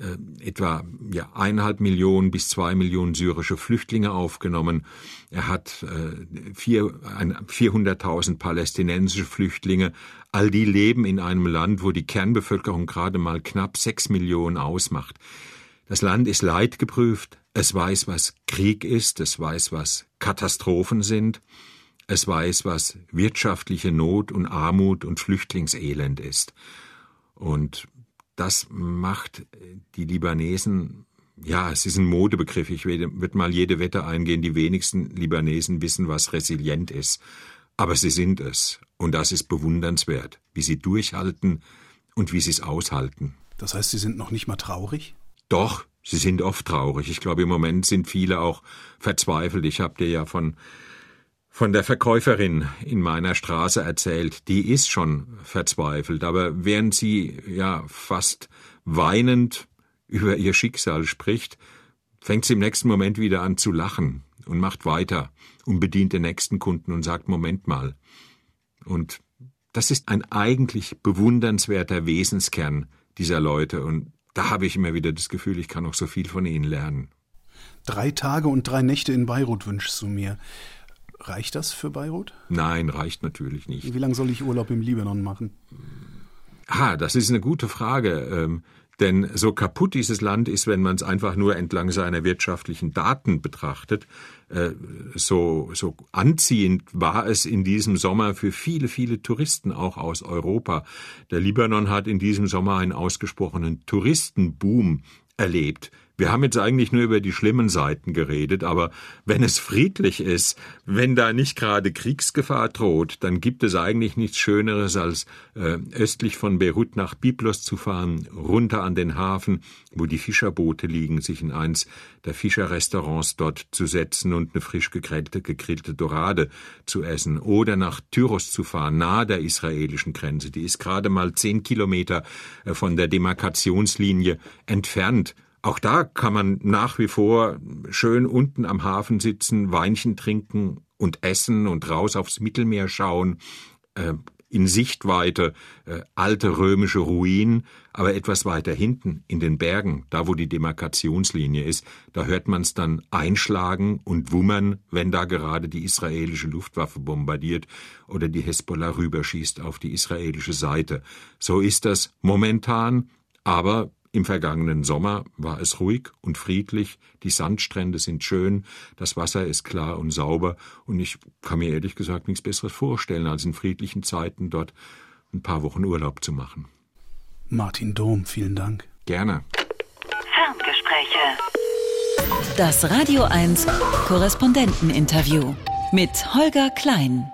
äh, etwa ja, eineinhalb Millionen bis zwei Millionen syrische Flüchtlinge aufgenommen. Er hat äh, 400.000 palästinensische Flüchtlinge. All die leben in einem Land, wo die Kernbevölkerung gerade mal knapp sechs Millionen ausmacht. Das Land ist leidgeprüft. Es weiß, was Krieg ist. Es weiß, was Katastrophen sind. Es weiß, was wirtschaftliche Not und Armut und Flüchtlingselend ist. Und das macht die Libanesen, ja, es ist ein Modebegriff, ich würde mal jede Wette eingehen, die wenigsten Libanesen wissen, was resilient ist. Aber sie sind es. Und das ist bewundernswert, wie sie durchhalten und wie sie es aushalten. Das heißt, Sie sind noch nicht mal traurig? Doch, sie sind oft traurig. Ich glaube, im Moment sind viele auch verzweifelt. Ich habe dir ja von von der Verkäuferin in meiner Straße erzählt, die ist schon verzweifelt, aber während sie ja fast weinend über ihr Schicksal spricht, fängt sie im nächsten Moment wieder an zu lachen und macht weiter und bedient den nächsten Kunden und sagt Moment mal. Und das ist ein eigentlich bewundernswerter Wesenskern dieser Leute und da habe ich immer wieder das Gefühl, ich kann noch so viel von ihnen lernen. Drei Tage und drei Nächte in Beirut wünschst du mir. Reicht das für Beirut? Nein, reicht natürlich nicht. Wie lange soll ich Urlaub im Libanon machen? Ah, das ist eine gute Frage. Ähm, denn so kaputt dieses Land ist, wenn man es einfach nur entlang seiner wirtschaftlichen Daten betrachtet, äh, so, so anziehend war es in diesem Sommer für viele, viele Touristen auch aus Europa. Der Libanon hat in diesem Sommer einen ausgesprochenen Touristenboom erlebt. Wir haben jetzt eigentlich nur über die schlimmen Seiten geredet, aber wenn es friedlich ist, wenn da nicht gerade Kriegsgefahr droht, dann gibt es eigentlich nichts Schöneres, als äh, östlich von Beirut nach Byblos zu fahren, runter an den Hafen, wo die Fischerboote liegen, sich in eins der Fischerrestaurants dort zu setzen und eine frisch gegrillte, gegrillte Dorade zu essen, oder nach Tyros zu fahren, nahe der israelischen Grenze. Die ist gerade mal zehn Kilometer äh, von der Demarkationslinie entfernt auch da kann man nach wie vor schön unten am Hafen sitzen, Weinchen trinken und essen und raus aufs Mittelmeer schauen. Äh, in Sichtweite äh, alte römische Ruinen, aber etwas weiter hinten in den Bergen, da wo die Demarkationslinie ist, da hört man es dann einschlagen und wummern, wenn da gerade die israelische Luftwaffe bombardiert oder die Hezbollah rüberschießt auf die israelische Seite. So ist das momentan, aber im vergangenen Sommer war es ruhig und friedlich, die Sandstrände sind schön, das Wasser ist klar und sauber, und ich kann mir ehrlich gesagt nichts Besseres vorstellen, als in friedlichen Zeiten dort ein paar Wochen Urlaub zu machen. Martin Dom, vielen Dank. Gerne. Ferngespräche. Das Radio 1 Korrespondenteninterview mit Holger Klein.